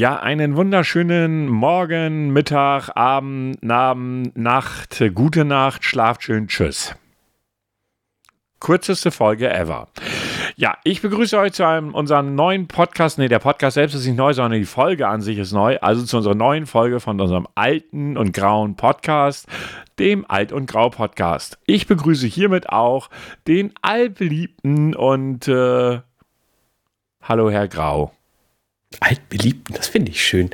Ja, einen wunderschönen Morgen, Mittag, Abend, Abend, Nacht, gute Nacht, schlaft schön, tschüss. Kürzeste Folge ever. Ja, ich begrüße euch zu einem, unserem neuen Podcast. Ne, der Podcast selbst ist nicht neu, sondern die Folge an sich ist neu. Also zu unserer neuen Folge von unserem alten und grauen Podcast, dem Alt- und Grau-Podcast. Ich begrüße hiermit auch den allbeliebten und äh, Hallo, Herr Grau. Altbeliebten, das finde ich schön.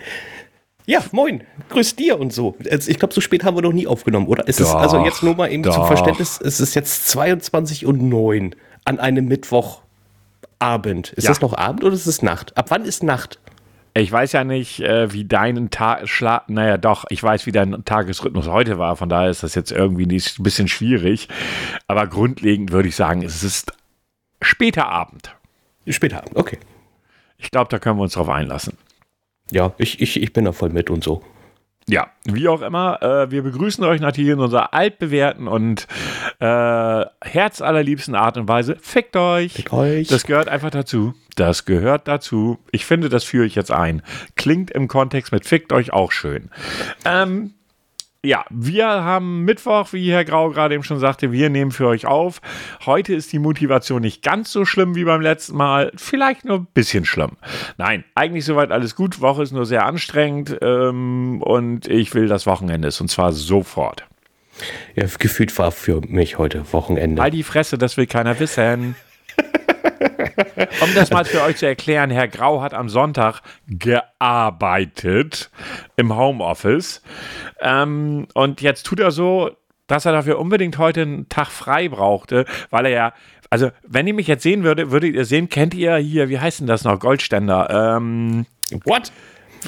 Ja, moin, grüß dir und so. Ich glaube, so spät haben wir noch nie aufgenommen, oder? Es Doch, ist also jetzt nur mal eben doch. zum Verständnis, es ist jetzt 22 und 9 an einem Mittwochabend. Ist Ja. das noch Abend oder ist es Nacht? Ab wann ist Nacht? Ich weiß ja nicht, äh, wie dein Tag naja doch, ich weiß, wie dein Tagesrhythmus heute war, von daher ist das jetzt irgendwie nicht, ein bisschen schwierig. Aber grundlegend würde ich sagen, es ist später Abend. Später Abend, okay. Ich glaube, da können wir uns drauf einlassen. Ja, ich, ich, ich bin da voll mit und so. Ja, wie auch immer, äh, wir begrüßen euch natürlich in unserer altbewährten und äh, herzallerliebsten Art und Weise. Fickt euch. Fickt euch. Das gehört einfach dazu. Das gehört dazu. Ich finde, das führe ich jetzt ein. Klingt im Kontext mit Fickt euch auch schön. Ähm, ja, wir haben Mittwoch, wie Herr Grau gerade eben schon sagte, wir nehmen für euch auf. Heute ist die Motivation nicht ganz so schlimm wie beim letzten Mal, vielleicht nur ein bisschen schlimm. Nein, eigentlich soweit alles gut. Woche ist nur sehr anstrengend ähm, und ich will das Wochenende und zwar sofort. Ja, gefühlt war für mich heute Wochenende. Halt die Fresse, das will keiner wissen. Um das mal für euch zu erklären, Herr Grau hat am Sonntag gearbeitet im Homeoffice. Ähm, und jetzt tut er so, dass er dafür unbedingt heute einen Tag frei brauchte, weil er ja, also wenn ihr mich jetzt sehen würdet, würdet ihr sehen, kennt ihr hier, wie heißt denn das noch, Goldständer? Ähm, What?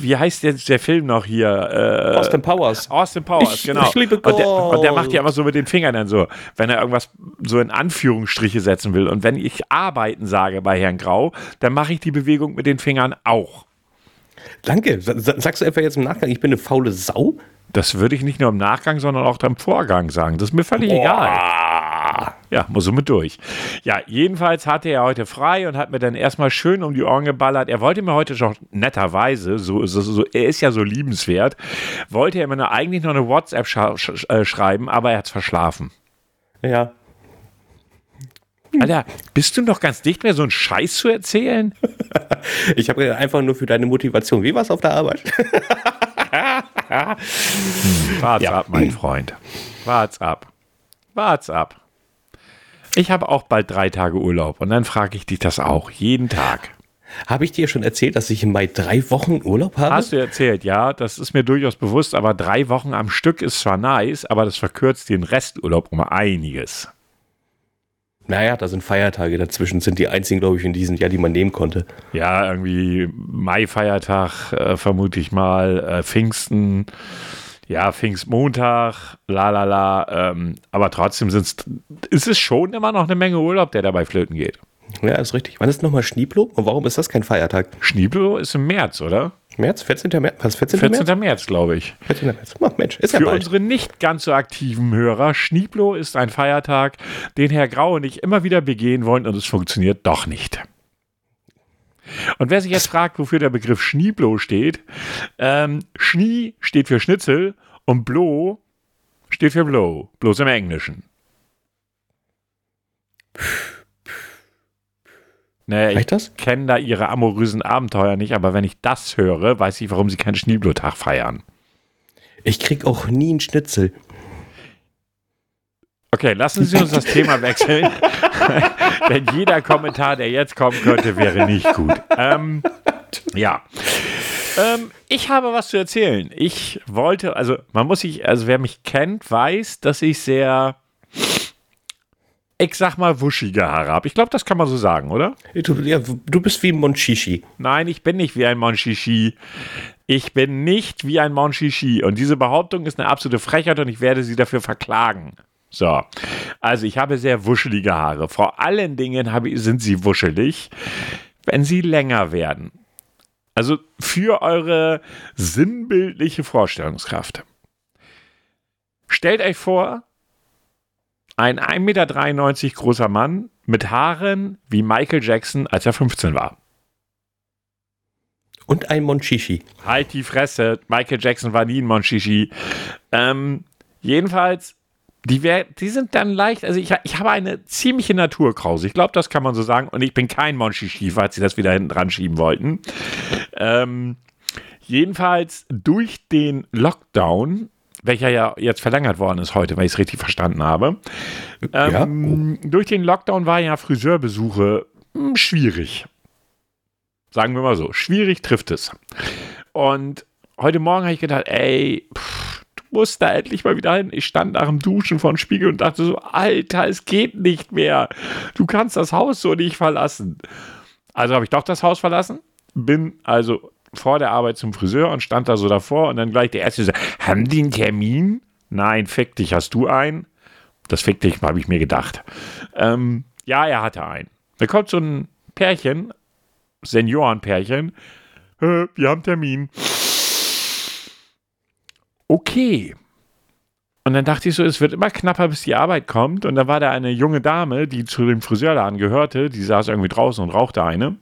Wie heißt jetzt der Film noch hier? Äh, Austin Powers. Austin Powers, Ich- genau. ich liebe und, der, und der macht ja immer so mit den Fingern dann so, wenn er irgendwas so in Anführungsstriche setzen will. Und wenn ich arbeiten sage bei Herrn Grau, dann mache ich die Bewegung mit den Fingern auch. Danke. Sa- sa- Sagst du einfach jetzt im Nachgang, ich bin eine faule Sau? Das würde ich nicht nur im Nachgang, sondern auch im Vorgang sagen. Das ist mir völlig egal. Ah. Ja, muss so mit durch. Ja, jedenfalls hatte er heute frei und hat mir dann erstmal schön um die Ohren geballert. Er wollte mir heute schon netterweise, so, so, so, er ist ja so liebenswert, wollte er mir nur eigentlich noch eine WhatsApp sch äh, schreiben, aber er hat es verschlafen. Ja. Alter, bist du noch ganz dicht mehr, so einen Scheiß zu erzählen? Ich habe einfach nur für deine Motivation. Wie war's auf der Arbeit? Wart's Ja. ab, mein Freund. Wart's ab. Wart's ab. Ich habe auch bald drei Tage Urlaub und dann frage ich dich das auch, jeden Tag. Habe ich dir schon erzählt, dass ich im Mai drei Wochen Urlaub habe? Hast du erzählt, ja, das ist mir durchaus bewusst, aber drei Wochen am Stück ist zwar nice, aber das verkürzt den Resturlaub um einiges. Naja, da sind Feiertage dazwischen, sind die einzigen, glaube ich, in diesem Jahr, die man nehmen konnte. Ja, irgendwie Mai-Feiertag, äh, vermute ich mal, äh, Pfingsten, ja, Pfingstmontag, la la la, ähm, aber trotzdem sind's, ist es schon immer noch eine Menge Urlaub, der dabei flöten geht. Ja, ist richtig. Wann ist nochmal Schneeblo? Und warum ist das kein Feiertag? Schnieblo ist im März, oder? März? 14. März? Was, 14. 14. März? März, glaube ich. 14. März. Oh, Mensch, ist ja Für bald. unsere nicht ganz so aktiven Hörer, Schnieblo ist ein Feiertag, den Herr Grau und ich immer wieder begehen wollen und es funktioniert doch nicht. Und wer sich jetzt fragt, wofür der Begriff Schnieblo steht, ähm, Schnie steht für Schnitzel und Blo steht für Blow, bloß im Englischen. Naja, ich kenne da ihre amorösen Abenteuer nicht, aber wenn ich das höre, weiß ich, warum sie keinen Schnieblo-Tag feiern. Ich krieg auch nie einen Schnitzel. Okay, lassen Sie uns das Thema wechseln. Denn jeder Kommentar, der jetzt kommen könnte, wäre nicht gut. Ähm, ja. Ähm, ich habe was zu erzählen. Ich wollte, also man muss sich, also wer mich kennt, weiß, dass ich sehr, ich sag mal, wuschige Haare habe. Ich glaube, das kann man so sagen, oder? Du, ja, du bist wie ein Monchichi. Nein, ich bin nicht wie ein Monchichi. Ich bin nicht wie ein Monchichi. Und diese Behauptung ist eine absolute Frechheit und ich werde sie dafür verklagen. So, also ich habe sehr wuschelige Haare. Vor allen Dingen habe, sind sie wuschelig, wenn sie länger werden. Also für eure sinnbildliche Vorstellungskraft. Stellt euch vor, ein 1,93 Meter großer Mann mit Haaren wie Michael Jackson, als er 15 war. Und ein Monchichi. Halt die Fresse. Michael Jackson war nie ein Monchichi. Ähm, jedenfalls, die, wär, die sind dann leicht. Also, ich, ich habe eine ziemliche Naturkrause. Ich glaube, das kann man so sagen. Und ich bin kein Monchichi, falls Sie das wieder hinten dran schieben wollten. Ähm, jedenfalls, durch den Lockdown welcher ja jetzt verlängert worden ist heute, wenn ich es richtig verstanden habe. Ähm, ja. Durch den Lockdown war ja Friseurbesuche mh, hm, schwierig. Sagen wir mal so, schwierig trifft es. Und heute Morgen habe ich gedacht, ey, pff, du musst da endlich mal wieder hin. Ich stand nach dem Duschen vor dem Spiegel und dachte so, Alter, es geht nicht mehr. Du kannst das Haus so nicht verlassen. Also habe ich doch das Haus verlassen, bin also vor der Arbeit zum Friseur und stand da so davor und dann gleich der Erste so, haben die einen Termin? Nein, fick dich, hast du einen? Das fick dich, habe ich mir gedacht. Ähm, ja, er hatte einen. Da kommt so ein Pärchen, Seniorenpärchen, wir haben Termin. Okay. Und dann dachte ich so, es wird immer knapper, bis die Arbeit kommt. Und da war da eine junge Dame, die zu dem Friseurladen gehörte, die saß irgendwie draußen und rauchte eine.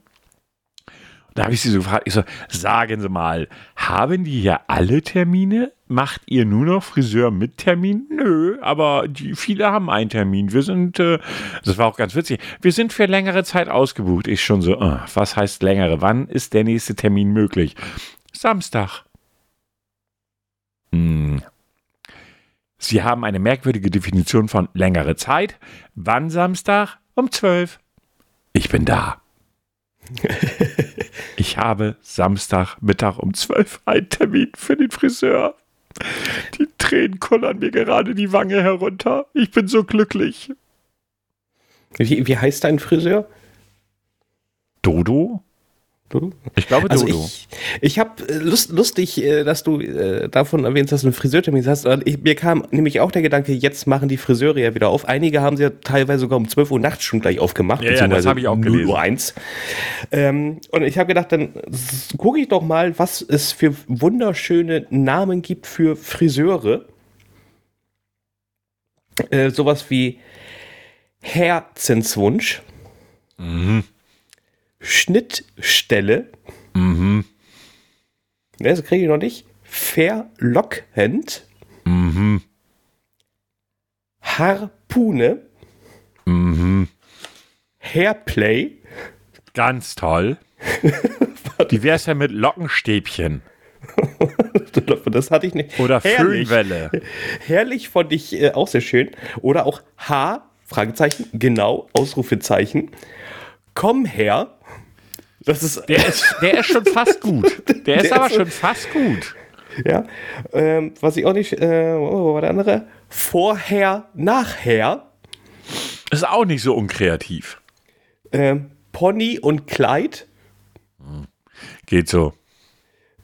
Da habe ich sie so gefragt, ich so, sagen Sie mal, haben die hier alle Termine? Macht ihr nur noch Friseur mit Termin? Nö, aber die, viele haben einen Termin. Wir sind, äh, das war auch ganz witzig, wir sind für längere Zeit ausgebucht. Ich schon so, äh, was heißt längere? Wann ist der nächste Termin möglich? Samstag. Sie haben eine merkwürdige Definition von längere Zeit. Wann Samstag? Um zwölf. Ich bin da. ich habe Samstagmittag um 12 einen Termin für den Friseur. Die Tränen kullern mir gerade die Wange herunter. Ich bin so glücklich. Wie, wie heißt dein Friseur? Dodo? Du? Ich glaube, also Dodo. Ich, ich habe äh, Lust, lustig, äh, dass du äh, davon erwähnst, dass du einen Friseurtermin hast. Ich, mir kam nämlich auch der Gedanke, jetzt machen die Friseure ja wieder auf. Einige haben sie ja teilweise sogar um 12 Uhr nachts schon gleich aufgemacht. Ja, ja das habe ich auch gelesen. Uhr 1. Ähm, und ich habe gedacht, dann gucke ich doch mal, was es für wunderschöne Namen gibt für Friseure. Äh, sowas wie Herzenswunsch. Mhm. Schnittstelle. Mhm. Das kriege ich noch nicht. Verlockend. Mhm. Harpune. Mhm. Hairplay. Ganz toll. Wie wäre es ja mit Lockenstäbchen? das hatte ich nicht. Oder Herrlich. Föhnwelle. Herrlich fand ich äh, auch sehr schön. Oder auch H, Fragezeichen, genau, Ausrufezeichen. Komm her. Das ist, der, ist, der ist schon fast gut. Der ist der aber ist schon fast gut. Ja. Ähm, was ich auch nicht, äh, oh, war der andere? Vorher, nachher. Ist auch nicht so unkreativ. Ähm, Pony und Kleid. Geht so.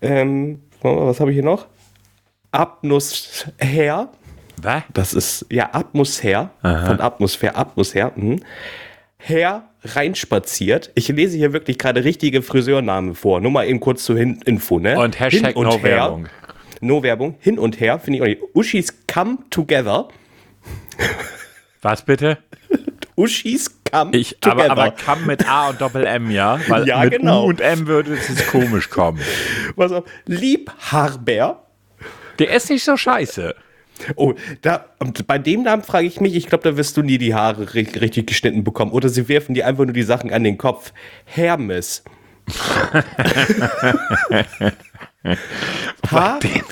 Ähm, was habe ich hier noch? Atmosphäre. Was? Das ist, ja, Atmosphäre. Von Atmosphäre, Atmosphäre. Mhm. Herr reinspaziert. Ich lese hier wirklich gerade richtige Friseurnamen vor. Nur mal eben kurz zur Hin Info. Ne? Und Hashtag und No. Werbung. No Werbung. Hin und her, finde ich auch nicht. Uschis come together. Was bitte? Uschis come ich, together. Aber, aber come mit A und Doppel M, ja? Weil ja, mit genau. U und M würde es komisch kommen. Was auf? Liebhaber. Der ist nicht so scheiße. Oh, da, bei dem Namen frage ich mich, ich glaube, da wirst du nie die Haare richtig, richtig geschnitten bekommen. Oder sie werfen dir einfach nur die Sachen an den Kopf. Hermes. den,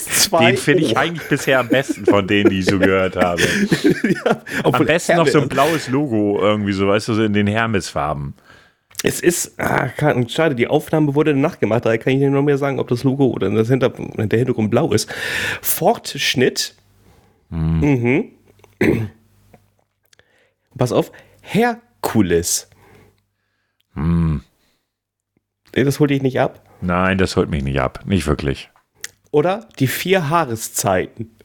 den finde ich eigentlich bisher am besten von denen, die ich so gehört habe. ja, am besten Hermes. noch so ein blaues Logo irgendwie so, weißt du, so in den Hermes-Farben. Es ist, ah, schade, die Aufnahme wurde nachgemacht, daher kann ich dir nur mehr sagen, ob das Logo oder das Hinter, der Hintergrund blau ist. Fortschnitt Mhm. mhm. Pass auf, Herkules. Mhm. Das holt dich nicht ab? Nein, das holt mich nicht ab. Nicht wirklich. Oder die vier Haareszeiten.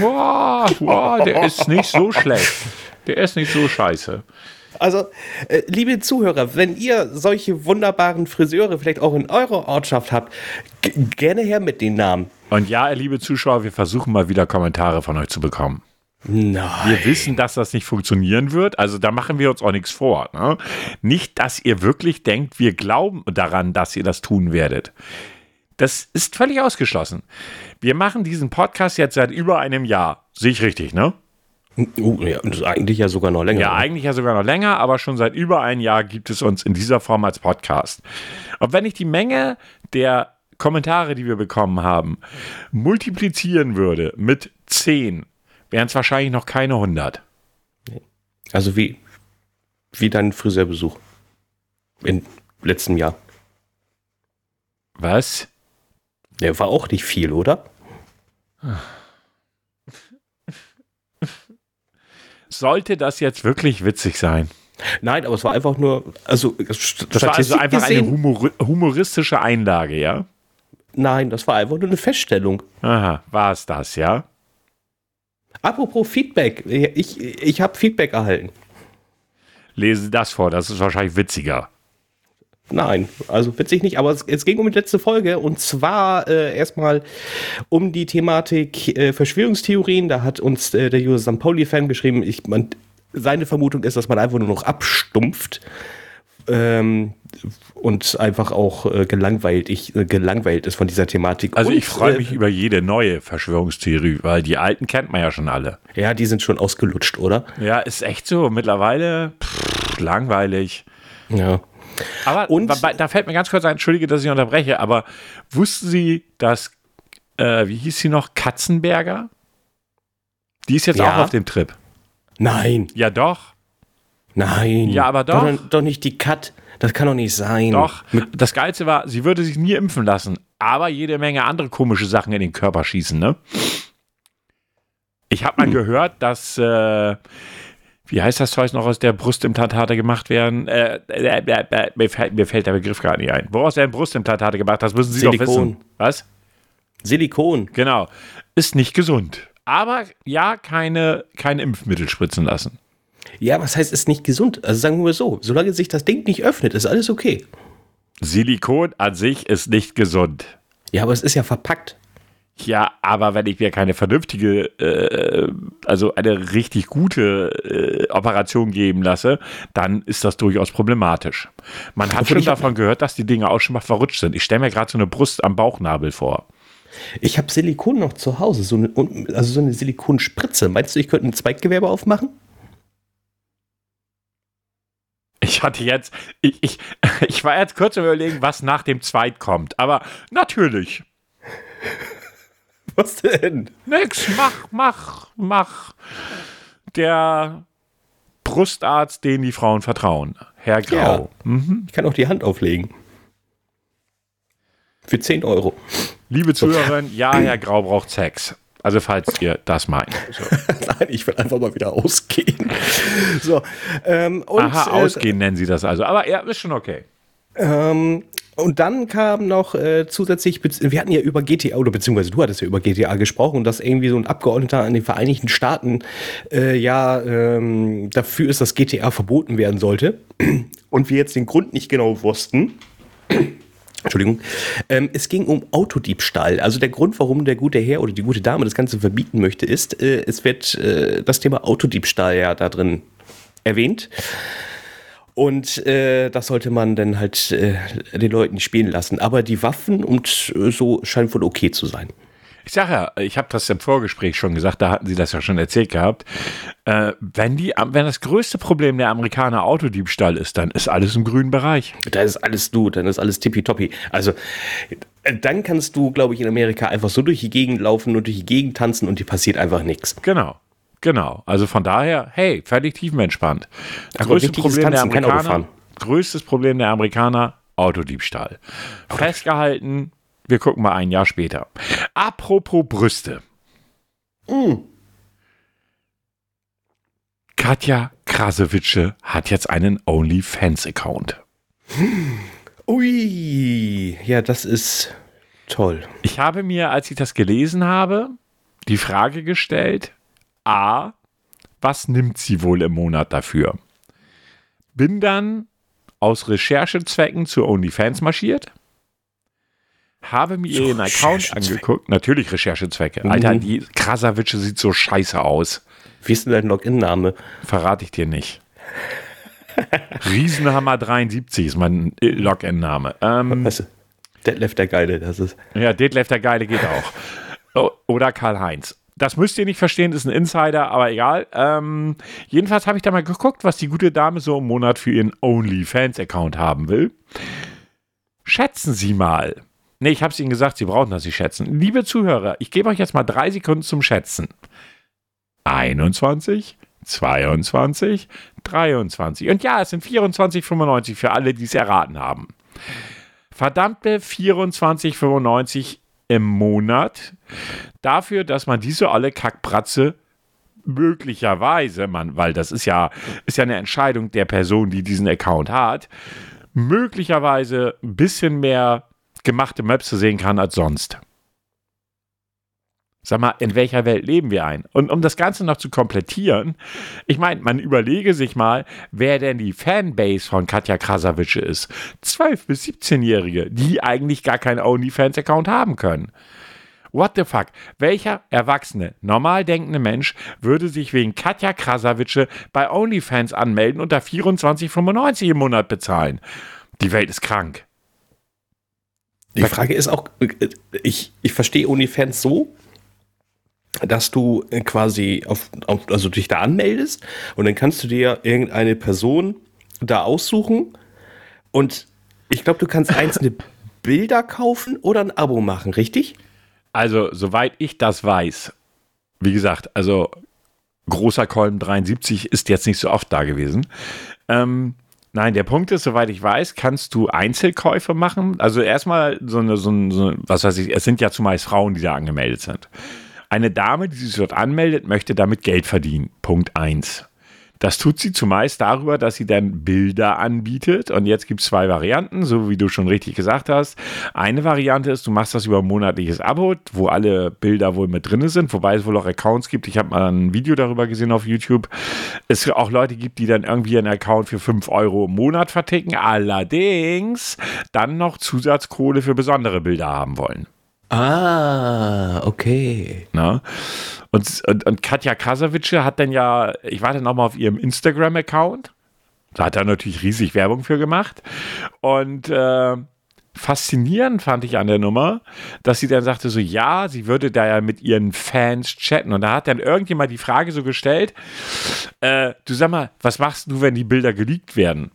Boah, boah, der ist nicht so schlecht. Der ist nicht so scheiße. Also, äh, liebe Zuhörer, wenn ihr solche wunderbaren Friseure vielleicht auch in eurer Ortschaft habt, gerne her mit den Namen. Und ja, liebe Zuschauer, wir versuchen mal wieder Kommentare von euch zu bekommen. Nein. Wir wissen, dass das nicht funktionieren wird. Also da machen wir uns auch nichts vor. Ne? Nicht, dass ihr wirklich denkt, wir glauben daran, dass ihr das tun werdet. Das ist völlig ausgeschlossen. Wir machen diesen Podcast jetzt seit über einem Jahr. Sehe ich richtig, ne? Oh, ja, eigentlich ja sogar noch länger. Ja, eigentlich ja sogar noch länger, aber schon seit über einem Jahr gibt es uns in dieser Form als Podcast. Und wenn ich die Menge der Kommentare, die wir bekommen haben, multiplizieren würde mit 10, wären es wahrscheinlich noch keine 100. Also wie, wie dein Friseurbesuch im letzten Jahr. Was? Der war auch nicht viel, oder? Sollte das jetzt wirklich witzig sein? Nein, aber es war einfach nur, also Das war also einfach eine humor humoristische Einlage, ja? Nein, das war einfach nur eine Feststellung. Aha, war es das, ja? Apropos Feedback, ich, ich habe Feedback erhalten. Lese das vor, das ist wahrscheinlich witziger. Nein, also witzig nicht, aber es, es ging um die letzte Folge und zwar äh, erstmal um die Thematik äh, Verschwörungstheorien. Da hat uns äh, der User St. Pauli-Fan geschrieben, ich, man, seine Vermutung ist, dass man einfach nur noch abstumpft ähm, und einfach auch äh, gelangweilt, ich, äh, gelangweilt ist von dieser Thematik. Also und, ich freue äh, mich über jede neue Verschwörungstheorie, weil die alten kennt man ja schon alle. Ja, die sind schon ausgelutscht, oder? Ja, ist echt so. Mittlerweile pff, langweilig. Ja. Aber Und- da fällt mir ganz kurz ein, entschuldige, dass ich unterbreche, aber wussten Sie, dass, äh, wie hieß sie noch, Katzenberger? Die ist jetzt Ja. auch auf dem Trip. Nein, Ja, doch. nein. Ja, aber doch. Doch, doch nicht die Cut. Das kann doch nicht sein. Doch. Das Geilste war, sie würde sich nie impfen lassen, aber jede Menge andere komische Sachen in den Körper schießen, ne? Ich habe mal gehört, dass, äh, wie heißt das Zeug noch, aus der Brustimplantate gemacht werden? Äh, äh, äh, äh, mir, fällt, mir fällt der Begriff gar nicht ein. Woraus werden Brustimplantate gemacht? Das müssen Sie doch Silikon. wissen. Was? Silikon. Genau. Ist nicht gesund. Aber ja, keine, kein Impfmittel spritzen lassen. Ja, was heißt, ist nicht gesund? Also sagen wir so, solange sich das Ding nicht öffnet, ist alles okay. Silikon an sich ist nicht gesund. Ja, aber es ist ja verpackt. Ja, aber wenn ich mir keine vernünftige, äh, also eine richtig gute äh, Operation geben lasse, dann ist das durchaus problematisch. Man hat schon davon gehört, dass die Dinge auch schon mal verrutscht sind. Ich stelle mir gerade so eine Brust am Bauchnabel vor. Ich habe Silikon noch zu Hause, so eine, also so eine Silikonspritze. Meinst du, ich könnte ein Zweiggewerbe aufmachen? Ich hatte jetzt, ich, ich, ich war jetzt kurz am überlegen, was nach dem Zweit kommt. Aber natürlich. Was denn? Nix, mach, mach, mach. Der Brustarzt, den die Frauen vertrauen. Herr Grau. Ich kann auch die Hand auflegen. Für 10 Euro. Liebe Zuhörerin, ja, Herr Grau braucht Sex. Also falls ihr das meint. So. Nein, ich will einfach mal wieder ausgehen. So, ähm, und, Aha, äh, ausgehen nennen Sie das also. Aber ja, ist schon okay. Ähm, und dann kam noch äh, zusätzlich, wir hatten ja über GTA, oder beziehungsweise du hattest ja über GTA gesprochen dass irgendwie so ein Abgeordneter an den Vereinigten Staaten äh, ja ähm, dafür ist, dass GTA verboten werden sollte. Und wir jetzt den Grund nicht genau wussten. Entschuldigung. Ähm, es ging um Autodiebstahl. Also der Grund, warum der gute Herr oder die gute Dame das Ganze verbieten möchte, ist, äh, es wird äh, das Thema Autodiebstahl ja da drin erwähnt. Und äh, das sollte man dann halt äh, den Leuten spielen lassen. Aber die Waffen und äh, so scheint wohl okay zu sein. Ich sage ja, ich habe das im Vorgespräch schon gesagt, da hatten Sie das ja schon erzählt gehabt. Äh, wenn, die, wenn das größte Problem der Amerikaner Autodiebstahl ist, dann ist alles im grünen Bereich. Da ist alles du, dann ist alles tippitoppi. Also äh, dann kannst du, glaube ich, in Amerika einfach so durch die Gegend laufen und durch die Gegend tanzen und dir passiert einfach nichts. Genau. Genau. Also von daher, hey, völlig tiefenentspannt. Das Aber größte wichtig ist Problem der Amerikaner, größtes Problem der Amerikaner, Autodiebstahl. Festgehalten, wir gucken mal ein Jahr später. Apropos Brüste. Mm. Katja Krasowitsche hat jetzt einen OnlyFans-Account. Ui, ja, das ist toll. Ich habe mir, als ich das gelesen habe, die Frage gestellt, a, was nimmt sie wohl im Monat dafür? Bin dann aus Recherchezwecken zu OnlyFans marschiert, habe mir Zu ihren Account angeguckt, natürlich Recherchezwecke. Mhm. Alter, die Krasavitsche sieht so scheiße aus. Wie ist denn dein Login-Name? Verrate ich dir nicht. Riesenhammer 73 ist mein äh, Login-Name. Ähm, Weißt du, Detlef der Geile, das ist. ja, Detlef der Geile geht auch. Oder Karl-Heinz. Das müsst ihr nicht verstehen, ist ein Insider, aber egal. Ähm, jedenfalls habe ich da mal geguckt, was die gute Dame so im Monat für ihren OnlyFans-Account haben will. Schätzen Sie mal. Nee, ich habe es Ihnen gesagt, Sie brauchen das nicht schätzen. Liebe Zuhörer, ich gebe euch jetzt mal drei Sekunden zum Schätzen. 21, 22, 23. Und ja, es sind 24,95 für alle, die es erraten haben. Verdammte 24,95 im Monat dafür, dass man diese olle Kackbratze möglicherweise, man, weil das ist ja, ist ja eine Entscheidung der Person, die diesen Account hat, möglicherweise ein bisschen mehr gemachte Möpse sehen kann als sonst. Sag mal, in welcher Welt leben wir ein? Und um das Ganze noch zu komplettieren, ich meine, man überlege sich mal, wer denn die Fanbase von Katja Krasavice ist. 12- bis 17-Jährige, die eigentlich gar keinen OnlyFans-Account haben können. What the fuck? Welcher erwachsene, normal denkende Mensch würde sich wegen Katja Krasavice bei OnlyFans anmelden und da 24,95 im Monat bezahlen? Die Welt ist krank. Die Frage ist auch, äh, ich, ich verstehe OnlyFans so, dass du äh, quasi auf, auf, also dich da anmeldest und dann kannst du dir irgendeine Person da aussuchen und ich glaube, du kannst einzelne Bilder kaufen oder ein Abo machen, richtig? Also, soweit ich das weiß, wie gesagt, also großer Kolben 73 ist jetzt nicht so oft da gewesen. Ähm, nein, der Punkt ist, soweit ich weiß, kannst du Einzelkäufe machen. Also erstmal so eine, so eine, so was weiß ich, es sind ja zumeist Frauen, die da angemeldet sind. Eine Dame, die sich dort anmeldet, möchte damit Geld verdienen. Punkt 1. Das tut sie zumeist darüber, dass sie dann Bilder anbietet. Und jetzt gibt es zwei Varianten, so wie du schon richtig gesagt hast. Eine Variante ist, du machst das über ein monatliches Abo, wo alle Bilder wohl mit drin sind, wobei es wohl auch Accounts gibt. Ich habe mal ein Video darüber gesehen auf YouTube. Es auch Leute gibt, die dann irgendwie einen Account für 5 Euro im Monat verticken, allerdings dann noch Zusatzkohle für besondere Bilder haben wollen. Ah, okay. Ne? Und, und, und Katja Krasavice hat dann ja, ich warte nochmal auf ihrem Instagram-Account. Da hat er natürlich riesig Werbung für gemacht. Und äh, faszinierend fand ich an der Nummer, dass sie dann sagte so, ja, sie würde da ja mit ihren Fans chatten. Und da hat dann irgendjemand die Frage so gestellt, äh, du sag mal, was machst du, wenn die Bilder geleakt werden?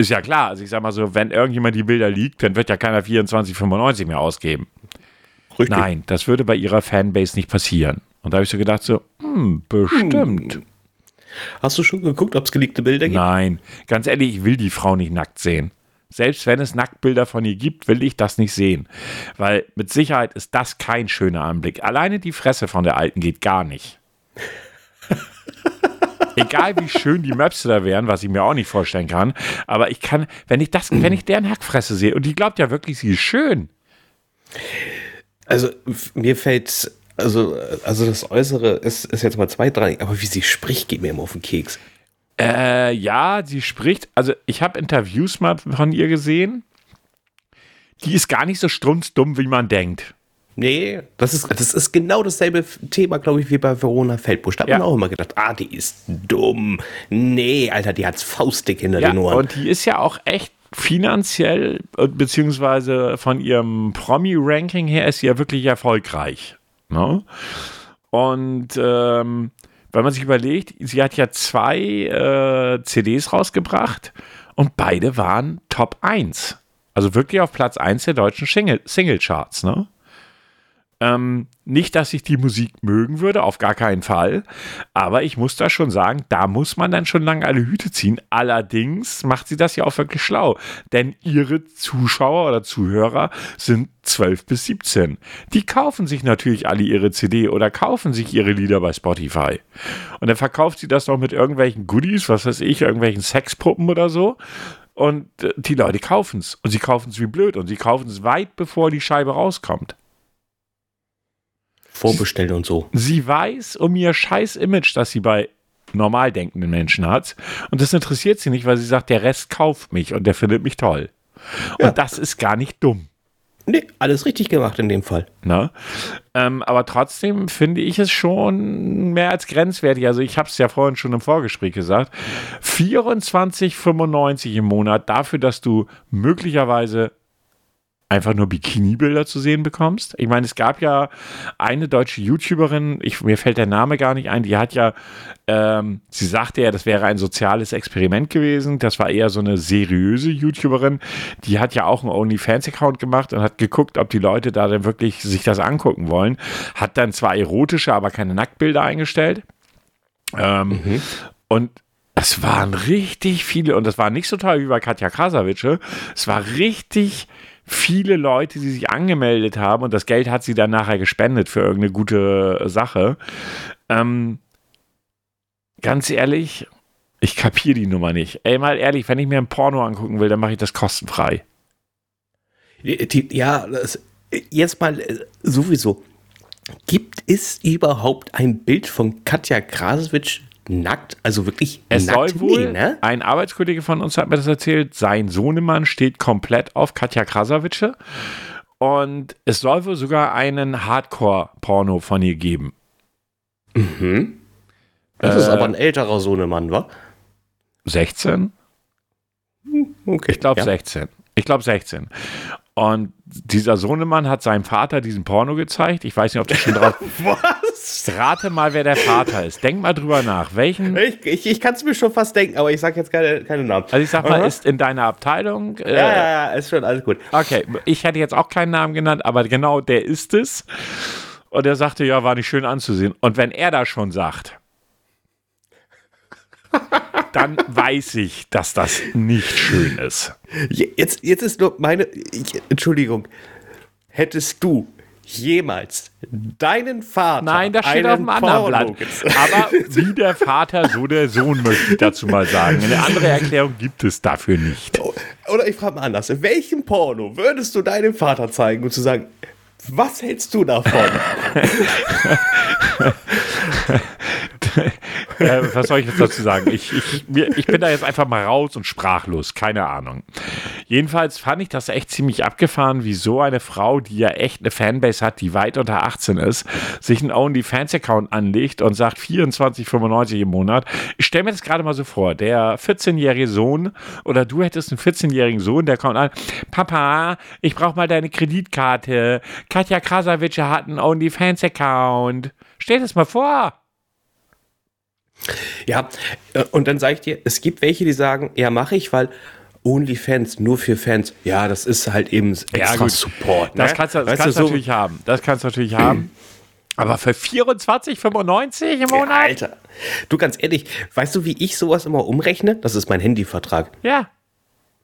Ist ja klar, also ich sag mal so, wenn irgendjemand die Bilder liegt, dann wird ja keiner 24,95 mehr ausgeben. Richtig. Nein, das würde bei ihrer Fanbase nicht passieren. Und da habe ich so gedacht, so, hm, bestimmt. Hast du schon geguckt, ob es geleakte Bilder gibt? Nein, ganz ehrlich, ich will die Frau nicht nackt sehen. Selbst wenn es Nacktbilder von ihr gibt, will ich das nicht sehen. Weil mit Sicherheit ist das kein schöner Anblick. Alleine die Fresse von der Alten geht gar nicht. Egal wie schön die Möpse da wären, was ich mir auch nicht vorstellen kann, aber ich kann, wenn ich das, wenn ich deren Hackfresse sehe, und die glaubt ja wirklich, sie ist schön. Also mir fällt, also, also das Äußere ist, ist jetzt mal zweitrangig, aber wie sie spricht, geht mir immer auf den Keks. Äh, ja, sie spricht, also ich habe Interviews mal von ihr gesehen. Die ist gar nicht so strunzdumm, wie man denkt. Nee, das ist, das ist genau dasselbe Thema, glaube ich, wie bei Verona Feldbusch. Da hat Ja. man auch immer gedacht, ah, die ist dumm. Nee, Alter, die hat's faustdick hinter Ja, den Ohren. und die ist ja auch echt finanziell, äh, beziehungsweise von ihrem Promi-Ranking her ist sie ja wirklich erfolgreich. Ne? Und ähm, wenn man sich überlegt, sie hat ja zwei äh, CDs rausgebracht und beide waren Top 1. Also wirklich auf Platz 1 der deutschen Single- Singlecharts. Ne? Ähm, nicht, dass ich die Musik mögen würde, auf gar keinen Fall. Aber ich muss da schon sagen, da muss man dann schon lange alle Hüte ziehen. Allerdings macht sie das ja auch wirklich schlau. Denn ihre Zuschauer oder Zuhörer sind 12 bis 17. Die kaufen sich natürlich alle ihre CD oder kaufen sich ihre Lieder bei Spotify. Und dann verkauft sie das noch mit irgendwelchen Goodies, was weiß ich, irgendwelchen Sexpuppen oder so. Und äh, die Leute kaufen es. Und sie kaufen es wie blöd. Und sie kaufen es weit bevor die Scheibe rauskommt. Vorbestellen und so. Sie weiß um ihr scheiß Image, das sie bei normal denkenden Menschen hat. Und das interessiert sie nicht, weil sie sagt, der Rest kauft mich und der findet mich toll. Ja. Und das ist gar nicht dumm. Nee, alles richtig gemacht in dem Fall. Ne? Ähm, aber trotzdem finde ich es schon mehr als grenzwertig. Also ich habe es ja vorhin schon im Vorgespräch gesagt. 24,95 im Monat dafür, dass du möglicherweise einfach nur Bikini-Bilder zu sehen bekommst. Ich meine, es gab ja eine deutsche YouTuberin, ich, mir fällt der Name gar nicht ein, die hat ja, ähm, sie sagte ja, das wäre ein soziales Experiment gewesen. Das war eher so eine seriöse YouTuberin. Die hat ja auch einen OnlyFans-Account gemacht und hat geguckt, ob die Leute da dann wirklich sich das angucken wollen. Hat dann zwar erotische, aber keine Nacktbilder eingestellt. Ähm, mhm. Und es waren richtig viele, und das war nicht so toll wie bei Katja Krasavice. Es war richtig viele Leute, die sich angemeldet haben und das Geld hat sie dann nachher gespendet für irgendeine gute Sache. Ähm, ganz ehrlich, ich kapiere die Nummer nicht. Ey, mal ehrlich, wenn ich mir ein Porno angucken will, dann mache ich das kostenfrei. Ja, das, jetzt mal äh, sowieso. Gibt es überhaupt ein Bild von Katja Krasowitsch nackt, also wirklich es nackt. soll wohl, nee, ne? ein Arbeitskollege von uns hat mir das erzählt, sein Sohnemann steht komplett auf Katja Krasavice und es soll wohl sogar einen Hardcore-Porno von ihr geben. Mhm. Das äh, ist aber ein älterer Sohnemann, wa? 16? Hm, okay. Ich glaube ja. 16. Ich glaube 16. Und dieser Sohnemann hat seinem Vater diesen Porno gezeigt. Ich weiß nicht, ob das schon drauf. Was? Rate mal, wer der Vater ist. Denk mal drüber nach. Welchen. Ich, ich, ich kann es mir schon fast denken, aber ich sage jetzt keine, keine Namen. Also ich sag mal, Aha. ist in deiner Abteilung. Äh, ja, ja, ja, ist schon alles gut. Okay, ich hätte jetzt auch keinen Namen genannt, aber genau der ist es. Und er sagte, ja, war nicht schön anzusehen. Und wenn er da schon sagt, dann weiß ich, dass das nicht schön ist. Jetzt, jetzt ist nur meine. Ich, Entschuldigung. Hättest du jemals deinen Vater. Nein, das steht auf dem anderen Blatt. Aber wie der Vater, so der Sohn, möchte ich dazu mal sagen. Eine andere Erklärung gibt es dafür nicht. Oder ich frage mal anders. In welchem Porno würdest du deinem Vater zeigen und zu sagen, was hältst du davon? äh, was soll ich jetzt dazu sagen? Ich, ich, mir, ich bin da jetzt einfach mal raus und sprachlos, keine Ahnung. Jedenfalls fand ich das echt ziemlich abgefahren, wie so eine Frau, die ja echt eine Fanbase hat, die weit unter 18 ist, sich einen OnlyFans-Account anlegt und sagt 24,95 im Monat. Ich stelle mir das gerade mal so vor, der 14-jährige Sohn oder du hättest einen 14-jährigen Sohn, der kommt an, Papa, ich brauche mal deine Kreditkarte. Katja Krasavice hat einen OnlyFans-Account. Stell das mal vor. Ja, äh, und dann sage ich dir, es gibt welche, die sagen, ja, mache ich, weil OnlyFans, nur für Fans, ja, das ist halt eben extra ja, Support. Ne? Das kannst, du, das kannst du natürlich haben. Das kannst du natürlich haben. Aber für 24,95 im Monat? Ja, Alter, du ganz ehrlich, weißt du, wie ich sowas immer umrechne? Das ist mein Handyvertrag. Ja.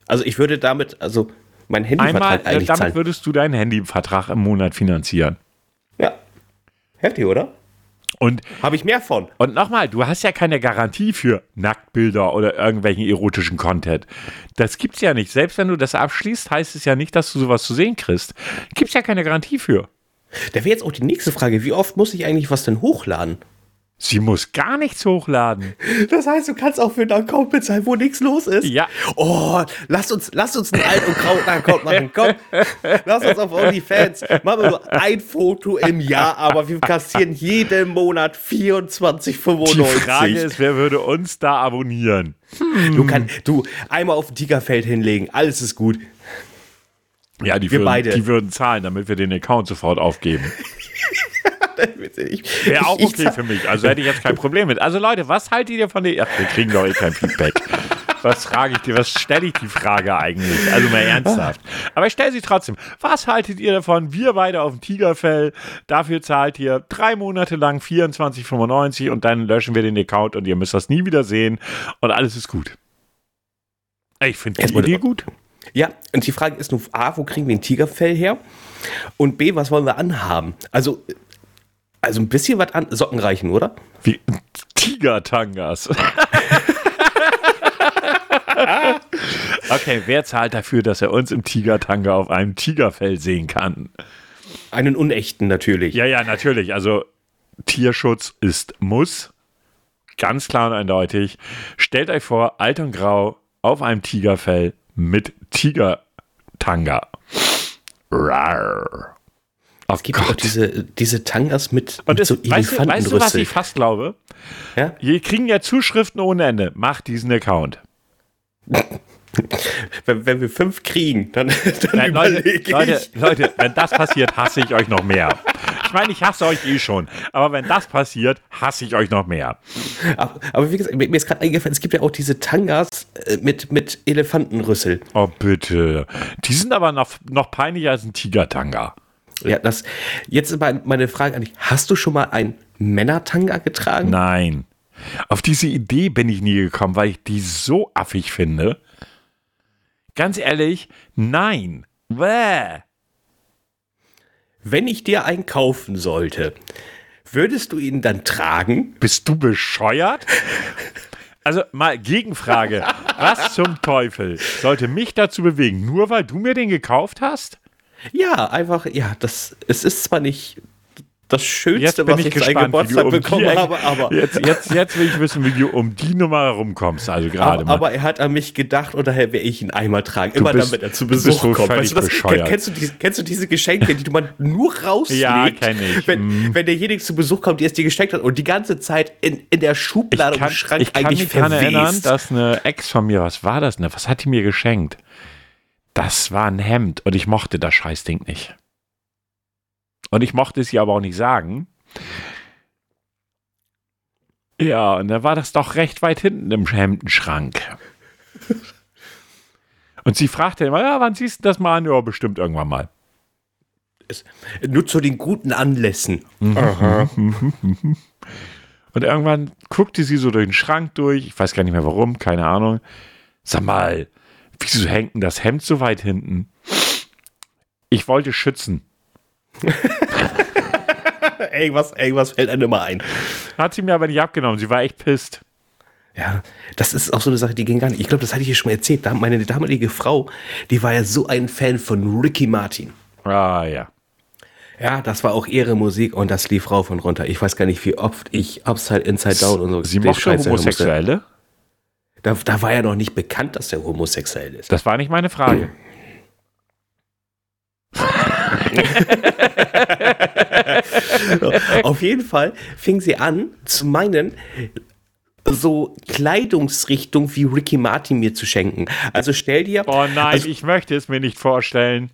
Also ich würde damit, also mein Handyvertrag Einmal, äh, eigentlich damit zahlen. würdest du deinen Handyvertrag im Monat finanzieren. Ja. Heftig, oder? Und habe ich mehr von. Und nochmal, du hast ja keine Garantie für Nacktbilder oder irgendwelchen erotischen Content. Das gibt's ja nicht. Selbst wenn du das abschließt, heißt es ja nicht, dass du sowas zu sehen kriegst. Gibt's ja keine Garantie für. Da wäre jetzt auch die nächste Frage: Wie oft muss ich eigentlich was denn hochladen? Sie muss gar nichts hochladen. Das heißt, du kannst auch für einen Account bezahlen, wo nichts los ist. Ja. Oh, lass uns, lass uns einen Alt- und Kraut-Account machen. Komm, lass uns auf OnlyFans. Machen wir nur ein Foto im Jahr, aber wir kassieren jeden Monat 24,95. Die Frage ist, wer würde uns da abonnieren? Hm. Du kannst, du, einmal auf ein Tigerfeld hinlegen, alles ist gut. Ja, die, wir würden, beide. die würden zahlen, damit wir den Account sofort aufgeben. Wäre auch okay für mich. Also hätte ich jetzt kein Problem mit. Also Leute, was haltet ihr von der... Ach, wir kriegen doch eh kein Feedback. Was frage ich dir? Was stelle ich die Frage eigentlich? Also mal ernsthaft. Aber ich stelle sie trotzdem. Was haltet ihr davon? Wir beide auf dem Tigerfell. Dafür zahlt ihr drei Monate lang 24,95 und dann löschen wir den Account und ihr müsst das nie wieder sehen und alles ist gut. Ich finde die Idee gut. Ja, und die Frage ist nur A, wo kriegen wir ein Tigerfell her? Und B, was wollen wir anhaben? Also also ein bisschen was an Socken reichen, oder? Wie Tigertangas. okay, wer zahlt dafür, dass er uns im Tigertanga auf einem Tigerfell sehen kann? Einen unechten natürlich. Ja, ja, natürlich. Also Tierschutz ist Muss. Ganz klar und eindeutig. Stellt euch vor, alt und grau auf einem Tigerfell mit Tigertanga. Rar. Es gibt auch diese, diese Tangas mit, Und mit so weißt, du, weißt du, was ich fast glaube? Ja? Wir kriegen ja Zuschriften ohne Ende. Mach diesen Account. Wenn, wenn wir fünf kriegen, dann, dann Nein, Leute, überlege Leute, ich. Leute, wenn das passiert, hasse ich euch noch mehr. Ich meine, ich hasse euch eh schon. Aber wenn das passiert, hasse ich euch noch mehr. Aber, aber wie gesagt, mir mir ist gerade eingefallen, es gibt ja auch diese Tangas äh, mit, mit Elefantenrüssel. Oh, bitte. Die sind aber noch, noch peinlicher als ein Tigertanga. Ja, das. Jetzt meine Frage an dich: Hast du schon mal ein Männertanga getragen? Nein. Auf diese Idee bin ich nie gekommen, weil ich die so affig finde. Ganz ehrlich, nein. Bäh. Wenn ich dir einen kaufen sollte, würdest du ihn dann tragen? Bist du bescheuert? Also mal Gegenfrage. Was zum Teufel sollte mich dazu bewegen? Nur weil du mir den gekauft hast? Ja, einfach, ja, das, es ist zwar nicht das Schönste, was ich gespannt, du Geburtstag um bekommen die, habe, aber, jetzt, jetzt, jetzt will ich wissen, wie du um die Nummer herumkommst. Also gerade aber, mal. aber er hat an mich gedacht und daher werde ich ihn einmal tragen. Immer bist- wenn er zu du Besuch wohl kommt. Weißt du, das, kennst, du die, kennst du diese Geschenke, die man nur rauslegt? Ja, kenn ich. Wenn, wenn derjenige zu Besuch kommt, der es dir geschenkt hat und die ganze Zeit in, in der Schublade kann, und im Schrank ich kann eigentlich mich daran erinnern, dass eine Ex von mir, was war das denn? Was hat die mir geschenkt? Das war ein Hemd und ich mochte das Scheißding nicht. Und ich mochte es ihr aber auch nicht sagen. Ja, und da war das doch recht weit hinten im Hemdenschrank. Und sie fragte immer, ja, wann siehst du das mal an? Ja, bestimmt irgendwann mal. Nur zu den guten Anlässen. Und irgendwann guckte sie so durch den Schrank durch. Ich weiß gar nicht mehr warum, keine Ahnung. Sag mal, wieso hängt denn das Hemd so weit hinten? Ich wollte schützen. Irgendwas, irgendwas fällt einem immer ein. Hat sie mir aber nicht abgenommen. Sie war echt pisst. Ja, das ist auch so eine Sache, die ging gar nicht. Ich glaube, das hatte ich hier schon mal erzählt. Da- Meine damalige Frau, die war ja so ein Fan von Ricky Martin. Ah, ja. Ja, das war auch ihre Musik und das lief rauf und runter. Ich weiß gar nicht, wie oft ich Upside, Inside Down und so. Sie mochte hören musste. Da, da war ja noch nicht bekannt, dass der homosexuell ist. Das war nicht meine Frage. Auf jeden Fall fing sie an zu meinen, so Kleidungsrichtung wie Ricky Martin mir zu schenken. Also stell dir. Oh nein, also, ich möchte es mir nicht vorstellen.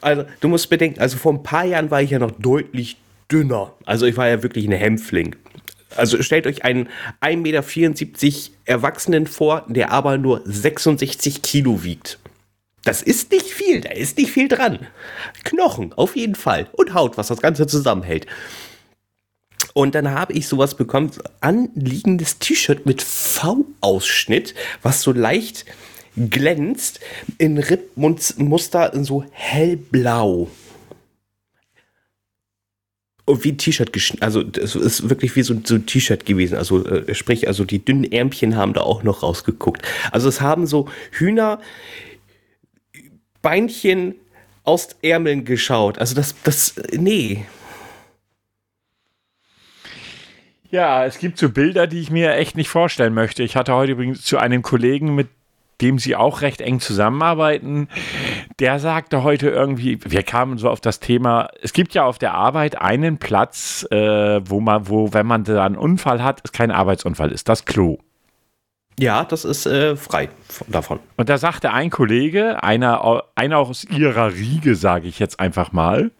Also, du musst bedenken, also vor ein paar Jahren war ich ja noch deutlich dünner. Also, ich war ja wirklich ein Hämpfling. Also, stellt euch einen 1,74 Meter Erwachsenen vor, der aber nur 66 Kilo wiegt. Das ist nicht viel, da ist nicht viel dran. Knochen, auf jeden Fall. Und Haut, was das Ganze zusammenhält. Und dann habe ich sowas bekommen, anliegendes T-Shirt mit V-Ausschnitt, was so leicht glänzt, in Rippmuster so hellblau. Und wie ein T-Shirt geschnitten, also es ist wirklich wie so, so ein T-Shirt gewesen. Also äh, sprich, also die dünnen Ärmchen haben da auch noch rausgeguckt. Also es haben so Hühner Beinchen aus Ärmeln geschaut. Also das, das, nee. Ja, es gibt so Bilder, die ich mir echt nicht vorstellen möchte. Ich hatte heute übrigens zu einem Kollegen, mit dem sie auch recht eng zusammenarbeiten, der sagte heute irgendwie, wir kamen so auf das Thema, es gibt ja auf der Arbeit einen Platz, äh, wo man, wo, wenn man da einen Unfall hat, es kein Arbeitsunfall ist, das Klo. Ja, das ist äh, frei von- davon. Und da sagte ein Kollege, einer, einer aus ihrer Riege, sage ich jetzt einfach mal,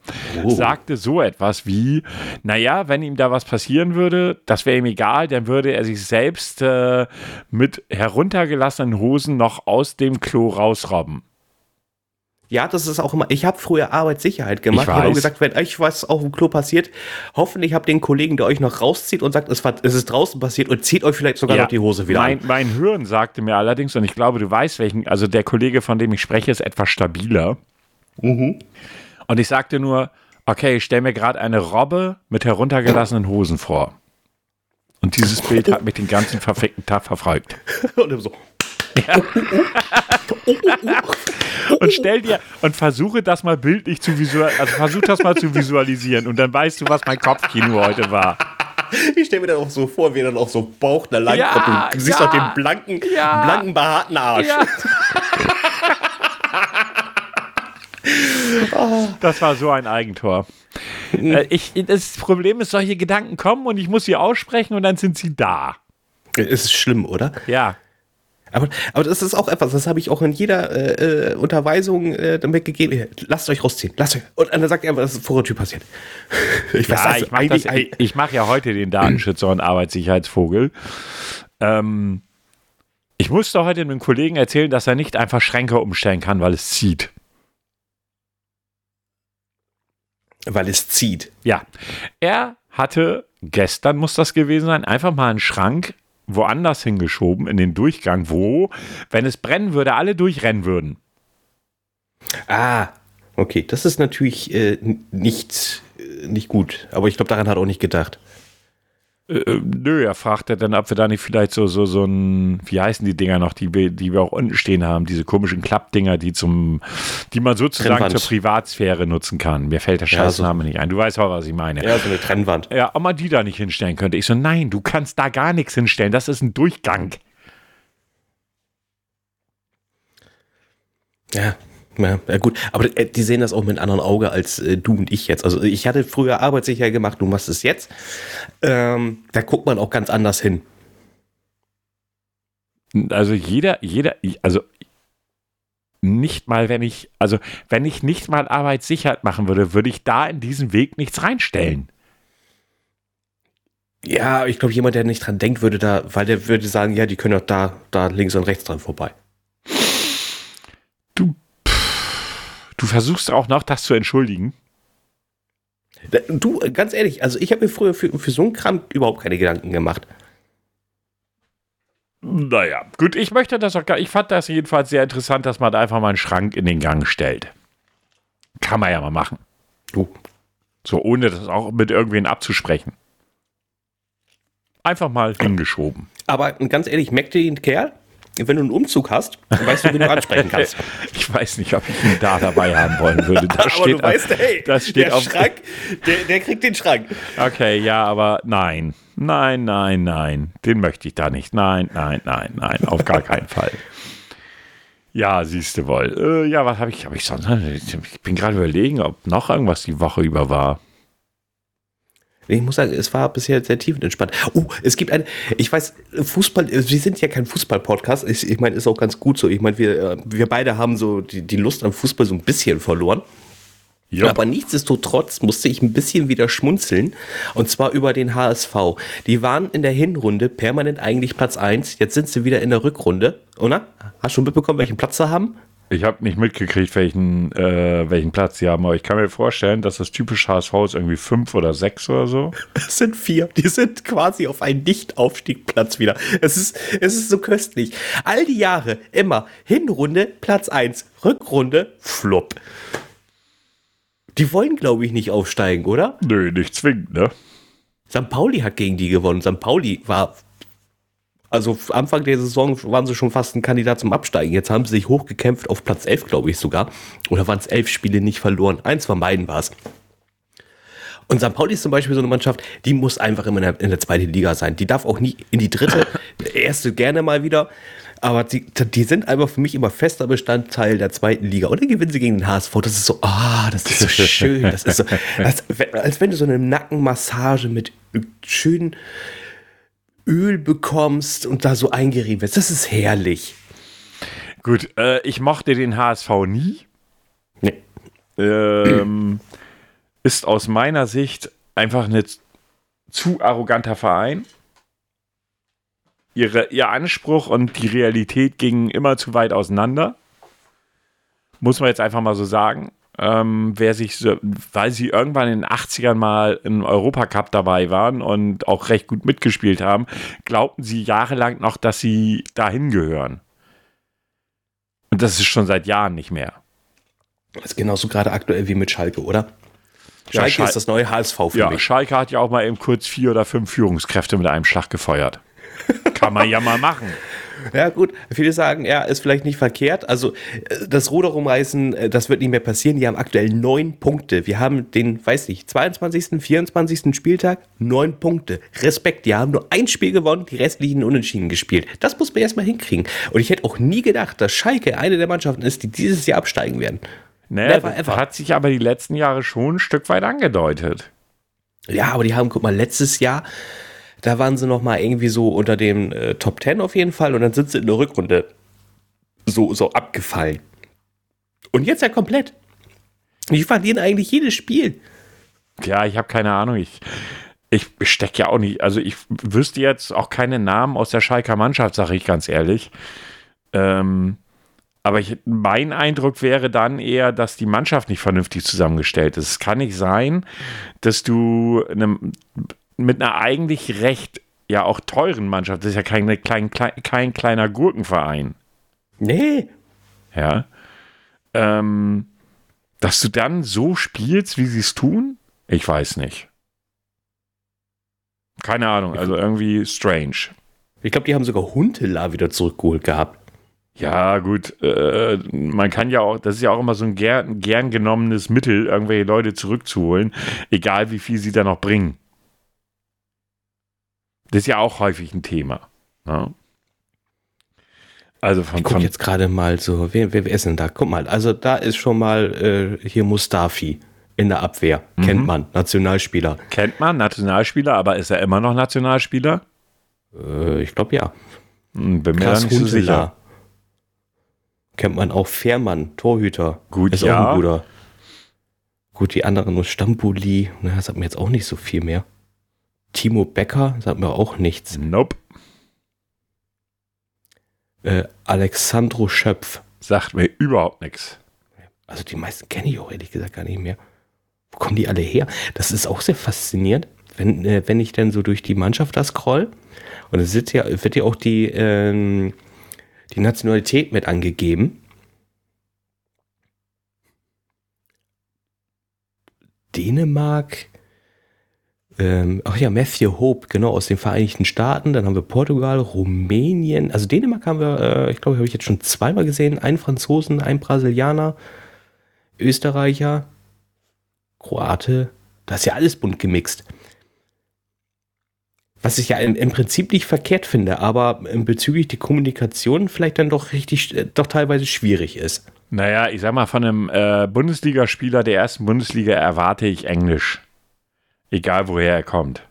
Oh. sagte so etwas wie, naja, wenn ihm da was passieren würde, das wäre ihm egal, dann würde er sich selbst äh, mit heruntergelassenen Hosen noch aus dem Klo rausrobben. Ja, das ist auch immer. Ich habe früher Arbeitssicherheit gemacht. Ich Ich habe weiß. gesagt, wenn euch was auf dem Klo passiert, hoffentlich habt ihr einen Kollegen, der euch noch rauszieht und sagt, es, war, es ist draußen passiert und zieht euch vielleicht sogar noch die Hose wieder mein, an. mein Hirn sagte mir allerdings, und ich glaube, du weißt welchen, also der Kollege, von dem ich spreche, ist etwas stabiler. Mhm. Und ich sagte nur, okay, ich stelle mir gerade eine Robbe mit heruntergelassenen Hosen vor. Und dieses Bild hat mich den ganzen verfickten Tag verfolgt. Und dann so. Und stell dir und versuche das mal bildlich zu visualisieren, also versuch das mal zu visualisieren und dann weißt du, was mein Kopfkino heute war. Ich stelle mir dann auch so vor, wie er dann auch so Bauch da lang Ja, du siehst ja, auch den blanken, ja. blanken, behaarten Arsch. Ja. Das war so ein Eigentor. Äh, ich, das Problem ist, solche Gedanken kommen und ich muss sie aussprechen und dann sind sie da. Es ist schlimm, oder? Ja. Aber, aber das ist auch etwas, das habe ich auch in jeder äh, äh Unterweisung äh, damit gegeben. Lasst euch rausziehen, lasst euch. Und dann sagt er das ist vor der Tür passiert. Ich, ja, weiß, ich mache ich, ich mach ja heute den Datenschützer und Arbeitssicherheitsvogel. Ähm, ich musste heute einem Kollegen erzählen, dass er nicht einfach Schränke umstellen kann, weil es zieht. Weil es zieht. Ja. Er hatte gestern, muss das gewesen sein, einfach mal einen Schrank woanders hingeschoben, in den Durchgang, wo, wenn es brennen würde, alle durchrennen würden. Ah, okay. Das ist natürlich äh, nicht, äh, nicht gut. Aber ich glaube, daran hat er auch nicht gedacht. Äh, äh, nö, er fragte dann, ob wir da nicht vielleicht so, so, so ein, wie heißen die Dinger noch, die wir, die wir auch unten stehen haben, diese komischen Klappdinger, die zum, die man sozusagen Trennwand. zur Privatsphäre nutzen kann. Mir fällt der Scheißname ja, so, nicht ein. Du weißt auch, was ich meine. Ja, so eine Trennwand. Ja, ob man die da nicht hinstellen könnte. Ich so, nein, du kannst da gar nichts hinstellen. Das ist ein Durchgang. Ja, ja, ja, gut, aber äh, die sehen das auch mit einem anderen Auge als äh, du und ich jetzt. Also ich hatte früher arbeitssicher gemacht, du machst es jetzt. Ähm, da guckt man auch ganz anders hin. Also jeder, jeder, also nicht mal, wenn ich, also wenn ich nicht mal Arbeitssicherheit machen würde, würde ich da in diesen Weg nichts reinstellen. Ja, ich glaube, jemand, der nicht dran denkt, würde da, weil der würde sagen, ja, die können doch da, da links und rechts dran vorbei. Du versuchst auch noch, das zu entschuldigen. Du, ganz ehrlich, also ich habe mir früher für, für so einen Kram überhaupt keine Gedanken gemacht. Naja, gut, ich möchte das auch gar Ich fand das jedenfalls sehr interessant, dass man einfach mal einen Schrank in den Gang stellt. Kann man ja mal machen. Du. So, ohne das auch mit irgendwen abzusprechen. Einfach mal hingeschoben. Aber ganz ehrlich, merkt ihr den Kerl? Wenn du einen Umzug hast, dann weißt du, wie du ansprechen kannst. Ich weiß nicht, ob ich ihn da dabei haben wollen würde. Das aber steht du weißt, hey, das steht der auf Schrank, der, der kriegt den Schrank. Okay, ja, aber nein. Nein, nein, nein. Den möchte ich da nicht. Nein, nein, nein, nein. Auf gar keinen Fall. Ja, siehst du wohl. Äh, ja, was habe ich, hab ich sonst? Ich bin gerade überlegen, ob noch irgendwas die Woche über war. Ich muss sagen, es war bisher sehr tiefenentspannt. Oh, es gibt ein, ich weiß, Fußball, wir sind ja kein Fußball-Podcast. Ich, ich meine, ist auch ganz gut so. Ich meine, wir, wir beide haben so die, die Lust am Fußball so ein bisschen verloren. Ja. Aber nichtsdestotrotz musste ich ein bisschen wieder schmunzeln. Und zwar über den HSV. Die waren in der Hinrunde permanent eigentlich Platz 1. Jetzt sind sie wieder in der Rückrunde. Oder? Hast du schon mitbekommen, welchen Platz sie haben? Ich habe nicht mitgekriegt, welchen, äh, welchen Platz sie haben, aber ich kann mir vorstellen, dass das typisch HSV ist irgendwie fünf oder sechs oder so. Es sind vier. Die sind quasi auf einen Nicht-Aufstiegplatz wieder. Es ist, es ist so köstlich. All die Jahre immer Hinrunde Platz eins, Rückrunde Flop. Die wollen, glaube ich, nicht aufsteigen, oder? Nö, nicht zwingend, ne? St. Pauli hat gegen die gewonnen. St. Pauli war also Anfang der Saison waren sie schon fast ein Kandidat zum Absteigen. Jetzt haben sie sich hochgekämpft auf Platz 11, glaube ich sogar. Oder waren es elf Spiele nicht verloren? Eins von beiden war es. Und St. Pauli ist zum Beispiel so eine Mannschaft, die muss einfach immer in der, in der zweiten Liga sein. Die darf auch nie in die dritte, erste gerne mal wieder. Aber die, die sind einfach für mich immer fester Bestandteil der zweiten Liga. Und dann gewinnen sie gegen den HSV. Das ist so, ah, oh, das ist so schön. Das ist so, als, als wenn du so eine Nackenmassage mit schönen Öl bekommst und da so eingerieben wirst. Das ist herrlich. Gut, äh, ich mochte den HSV nie. Nee. Ähm, ist aus meiner Sicht einfach ein zu arroganter Verein. Ihre, ihr Anspruch und die Realität gingen immer zu weit auseinander. Muss man jetzt einfach mal so sagen ähm, wer sich, so, weil sie irgendwann in den 80ern mal im Europacup dabei waren und auch recht gut mitgespielt haben, glaubten sie jahrelang noch, dass sie dahin gehören. Und das ist schon seit Jahren nicht mehr. Das ist genauso gerade aktuell wie mit Schalke, oder? Schalke ja, Schal ist das neue HSV für ja, mich. Schalke hat ja auch mal eben kurz vier oder fünf Führungskräfte mit einem Schlag gefeuert. Kann man ja mal machen. Ja, gut. Viele sagen, ja, ist vielleicht nicht verkehrt. Also, äh, das Ruder rumreißen, äh, das wird nicht mehr passieren. Die haben aktuell neun Punkte. Wir haben den, weiß ich, 22., 24. Spieltag, neun Punkte. Respekt. Die haben nur ein Spiel gewonnen, die restlichen unentschieden gespielt. Das muss man erstmal hinkriegen. Und ich hätte auch nie gedacht, dass Schalke eine der Mannschaften ist, die dieses Jahr absteigen werden. Naja, Never ever. hat sich aber die letzten Jahre schon ein Stück weit angedeutet. Ja, aber die haben, guck mal, letztes Jahr, da waren sie noch mal irgendwie so unter dem äh, Top 10 auf jeden Fall und dann sind sie in der Rückrunde so, so abgefallen. Und jetzt ja komplett. Die verlieren eigentlich jedes Spiel. Ja, ich habe keine Ahnung. Ich, ich stecke ja auch nicht. Also ich wüsste jetzt auch keine Namen aus der Schalker Mannschaft, sage ich ganz ehrlich. Ähm, aber ich, mein Eindruck wäre dann eher, dass die Mannschaft nicht vernünftig zusammengestellt ist. Es kann nicht sein, dass du eine, mit einer eigentlich recht, ja auch teuren Mannschaft, das ist ja kein, kein, kein kleiner Gurkenverein. Nee. Ja. Ähm, dass du dann so spielst, wie sie es tun? Ich weiß nicht. Keine Ahnung, also irgendwie strange. Ich glaube, die haben sogar Huntela wieder zurückgeholt gehabt. Ja, gut, äh, man kann ja auch, das ist ja auch immer so ein gern, gern genommenes Mittel, irgendwelche Leute zurückzuholen, egal wie viel sie da noch bringen. Das ist ja auch häufig ein Thema. Ne? Also von, ich guck jetzt gerade mal so, wer, wer, wer ist denn da? Guck mal, also da ist schon mal äh, hier Mustafi in der Abwehr. Mhm. Kennt man, Nationalspieler. Kennt man, Nationalspieler, aber ist er immer noch Nationalspieler? Äh, ich glaube ja. Hm, bin mir Krass nicht so sicher. Kennt man auch Fährmann, Torhüter. Gut, ist ja. auch ein guter. Gut, die anderen nur Stambuli, na, das sagt mir jetzt auch nicht so viel mehr. Timo Becker sagt mir auch nichts. Nope. Äh, Alexandro Schöpf. Sagt mir überhaupt nichts. Also die meisten kenne ich auch ehrlich gesagt gar nicht mehr. Wo kommen die alle her? Das ist auch sehr faszinierend, wenn, äh, wenn ich dann so durch die Mannschaft da scroll. Und es wird ja, wird ja auch die, ähm, die Nationalität mit angegeben. Dänemark, ähm, ach ja, Matthew Hope, genau, aus den Vereinigten Staaten. Dann haben wir Portugal, Rumänien. Also Dänemark haben wir, äh, ich glaube, habe ich jetzt schon zweimal gesehen. Ein Franzosen, ein Brasilianer, Österreicher, Kroate. Das ist ja alles bunt gemixt. Was ich ja im Prinzip nicht verkehrt finde, aber bezüglich der Kommunikation vielleicht dann doch richtig, äh, doch teilweise schwierig ist. Naja, ich sag mal, von einem äh, Bundesligaspieler der ersten Bundesliga erwarte ich Englisch. Egal woher er kommt.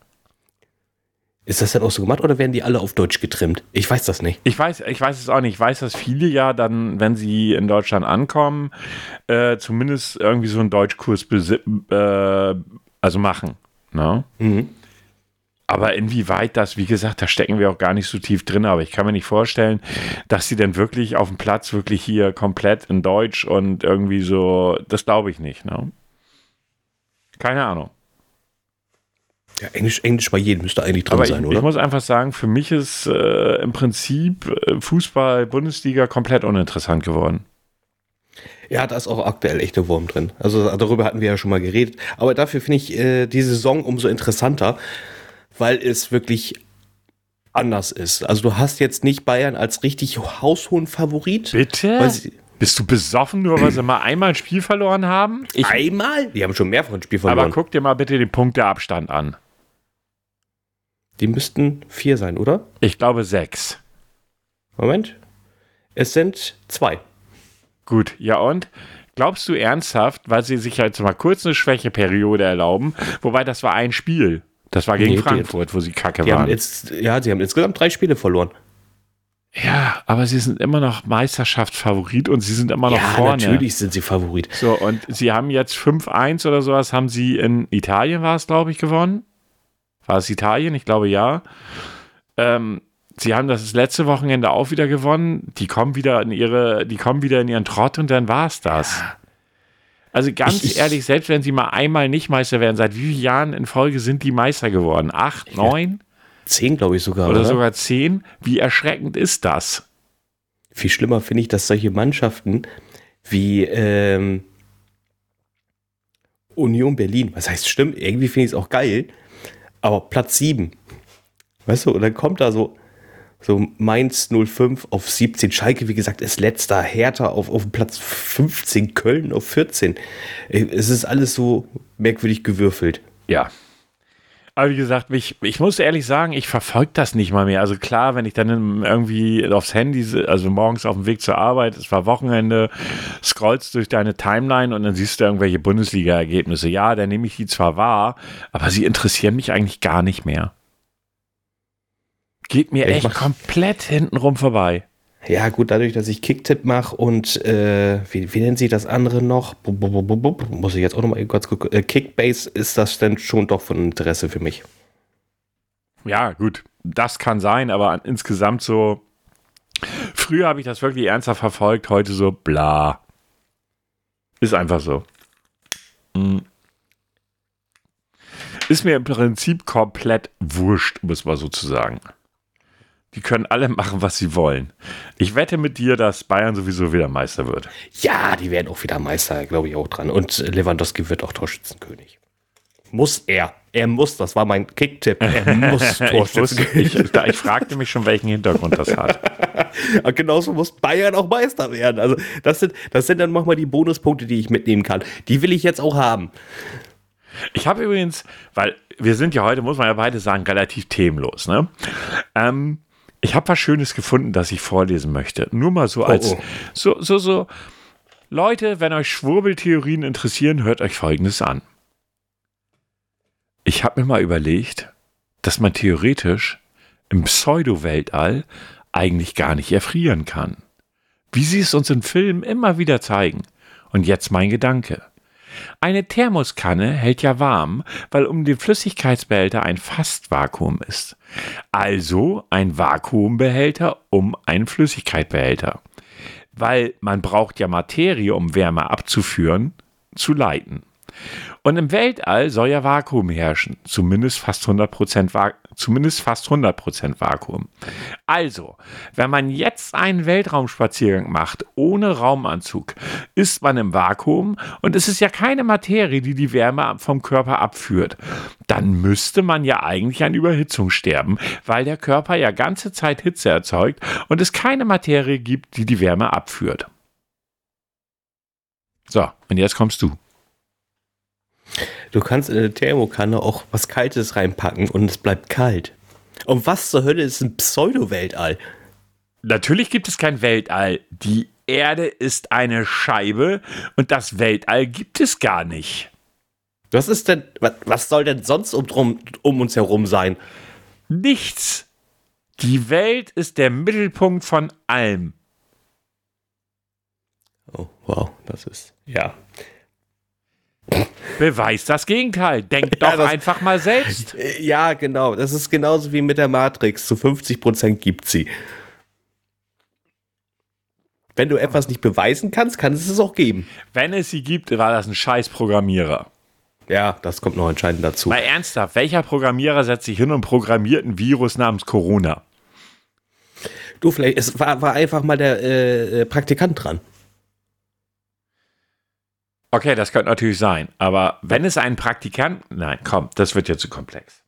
Ist das dann auch so gemacht oder werden die alle auf Deutsch getrimmt? Ich weiß das nicht. Ich weiß, ich weiß es auch nicht. Ich weiß, dass viele ja dann, wenn sie in Deutschland ankommen, äh, zumindest irgendwie so einen Deutschkurs äh, also machen. Ne? Mhm. Aber inwieweit das, wie gesagt, da stecken wir auch gar nicht so tief drin, aber ich kann mir nicht vorstellen, dass sie denn wirklich auf dem Platz wirklich hier komplett in Deutsch und irgendwie so, das glaube ich nicht. Ne? Keine Ahnung. Ja, Englisch, Englisch bei jedem müsste eigentlich drin Aber sein, ich, oder? Ich muss einfach sagen, für mich ist äh, im Prinzip äh, Fußball, Bundesliga komplett uninteressant geworden. Ja, da ist auch aktuell echter Wurm drin. Also darüber hatten wir ja schon mal geredet. Aber dafür finde ich äh, die Saison umso interessanter, weil es wirklich anders ist. Also du hast jetzt nicht Bayern als richtig haushohen Favorit. Bitte? Bist du besoffen, nur weil sie mal einmal ein Spiel verloren haben? Ich, einmal? Die haben schon mehrfach ein Spiel verloren. Aber guck dir mal bitte den Punkteabstand an. Die müssten vier sein, oder? Ich glaube sechs. Moment. Es sind zwei. Gut, ja und? Glaubst du ernsthaft, weil sie sich jetzt mal kurz eine Schwächeperiode erlauben, wobei das war ein Spiel. Das war gegen nee, Frankfurt, wo sie kacke waren. Haben jetzt, ja, sie haben insgesamt drei Spiele verloren. Ja, aber sie sind immer noch Meisterschaftsfavorit und sie sind immer noch ja, vorne. Natürlich sind sie Favorit. So, und sie haben jetzt 5-1 oder sowas, haben sie in Italien, war es, glaube ich, gewonnen. War es Italien? Ich glaube ja. Ähm, sie haben das letzte Wochenende auch wieder gewonnen. Die kommen wieder in ihre, die kommen wieder in ihren Trott und dann war es das. Also ganz ich, ehrlich, selbst wenn sie mal einmal nicht Meister werden, seit wie vielen Jahren in Folge sind die Meister geworden? Acht, neun? Zehn, glaube ich sogar. Oder, oder sogar zehn. Wie erschreckend ist das? Viel schlimmer finde ich, dass solche Mannschaften wie ähm, Union Berlin, was heißt stimmt, irgendwie finde ich es auch geil, aber Platz 7. Weißt du, und dann kommt da so, so Mainz 05 auf 17, Schalke, wie gesagt, ist letzter, Hertha auf, auf Platz 15, Köln auf 14. Es ist alles so merkwürdig gewürfelt. Ja. Aber wie gesagt, ich, ich muss ehrlich sagen, ich verfolge das nicht mal mehr. Also klar, wenn ich dann irgendwie aufs Handy, also morgens auf dem Weg zur Arbeit, es war Wochenende, scrollst durch deine Timeline und dann siehst du irgendwelche Bundesliga-Ergebnisse. Ja, dann nehme ich die zwar wahr, aber sie interessieren mich eigentlich gar nicht mehr. Geht mir ich echt komplett hintenrum vorbei. Ja, gut, dadurch, dass ich Kicktipp mache und äh, wie, wie nennt sich das andere noch? Muss ich jetzt auch nochmal kurz gucken. Äh, Kickbase ist das denn schon doch von Interesse für mich. Ja, gut, das kann sein, aber insgesamt so. Früher habe ich das wirklich ernsthaft verfolgt, heute so bla. Ist einfach so. Hm. Ist mir im Prinzip komplett wurscht, muss man sozusagen. Die können alle machen, was sie wollen. Ich wette mit dir, dass Bayern sowieso wieder Meister wird. Ja, die werden auch wieder Meister, glaube ich auch dran. Und Lewandowski wird auch Torschützenkönig. Muss er. Er muss, das war mein Kicktipp. Er muss Torschützenkönig. ich, ich, ich fragte mich schon, welchen Hintergrund das hat. Und genauso muss Bayern auch Meister werden. Also, das sind, das sind dann manchmal die Bonuspunkte, die ich mitnehmen kann. Die will ich jetzt auch haben. Ich habe übrigens, weil wir sind ja heute, muss man ja beide sagen, relativ themenlos. Ne? Ähm, ich habe was Schönes gefunden, das ich vorlesen möchte. Nur mal so als, oh, oh. so, so, so. Leute, wenn euch Schwurbeltheorien interessieren, hört euch Folgendes an. Ich habe mir mal überlegt, dass man theoretisch im Pseudo-Weltall eigentlich gar nicht erfrieren kann. Wie sie es uns in Filmen immer wieder zeigen. Und jetzt mein Gedanke. Eine Thermoskanne hält ja warm, weil um den Flüssigkeitsbehälter ein Fastvakuum ist. Also ein Vakuumbehälter um einen Flüssigkeitsbehälter. Weil man braucht ja Materie, um Wärme abzuführen, zu leiten. Und im Weltall soll ja Vakuum herrschen, zumindest fast 100% Va zumindest fast 100% Vakuum. Also, wenn man jetzt einen Weltraumspaziergang macht ohne Raumanzug, ist man im Vakuum und es ist ja keine Materie, die die Wärme vom Körper abführt. Dann müsste man ja eigentlich an Überhitzung sterben, weil der Körper ja ganze Zeit Hitze erzeugt und es keine Materie gibt, die die Wärme abführt. So, und jetzt kommst du. Du kannst in eine Thermokanne auch was Kaltes reinpacken und es bleibt kalt. Und was zur Hölle ist ein Pseudo-Weltall? Natürlich gibt es kein Weltall. Die Erde ist eine Scheibe und das Weltall gibt es gar nicht. Was ist denn, was soll denn sonst um, drum, um uns herum sein? Nichts. Die Welt ist der Mittelpunkt von allem. Oh, wow, das ist, ja. Beweist das Gegenteil. Denk doch ja, das, einfach mal selbst. Ja, genau. Das ist genauso wie mit der Matrix. Zu 50 Prozent gibt sie. Wenn du etwas nicht beweisen kannst, kann es es auch geben. Wenn es sie gibt, war das ein scheiß Programmierer. Ja, das kommt noch entscheidend dazu. Mal ernsthaft, welcher Programmierer setzt sich hin und programmiert ein Virus namens Corona? Du, vielleicht, es war, war einfach mal der äh, Praktikant dran. Okay, das könnte natürlich sein. Aber wenn es einen Praktikanten. Nein, komm, das wird ja zu komplex.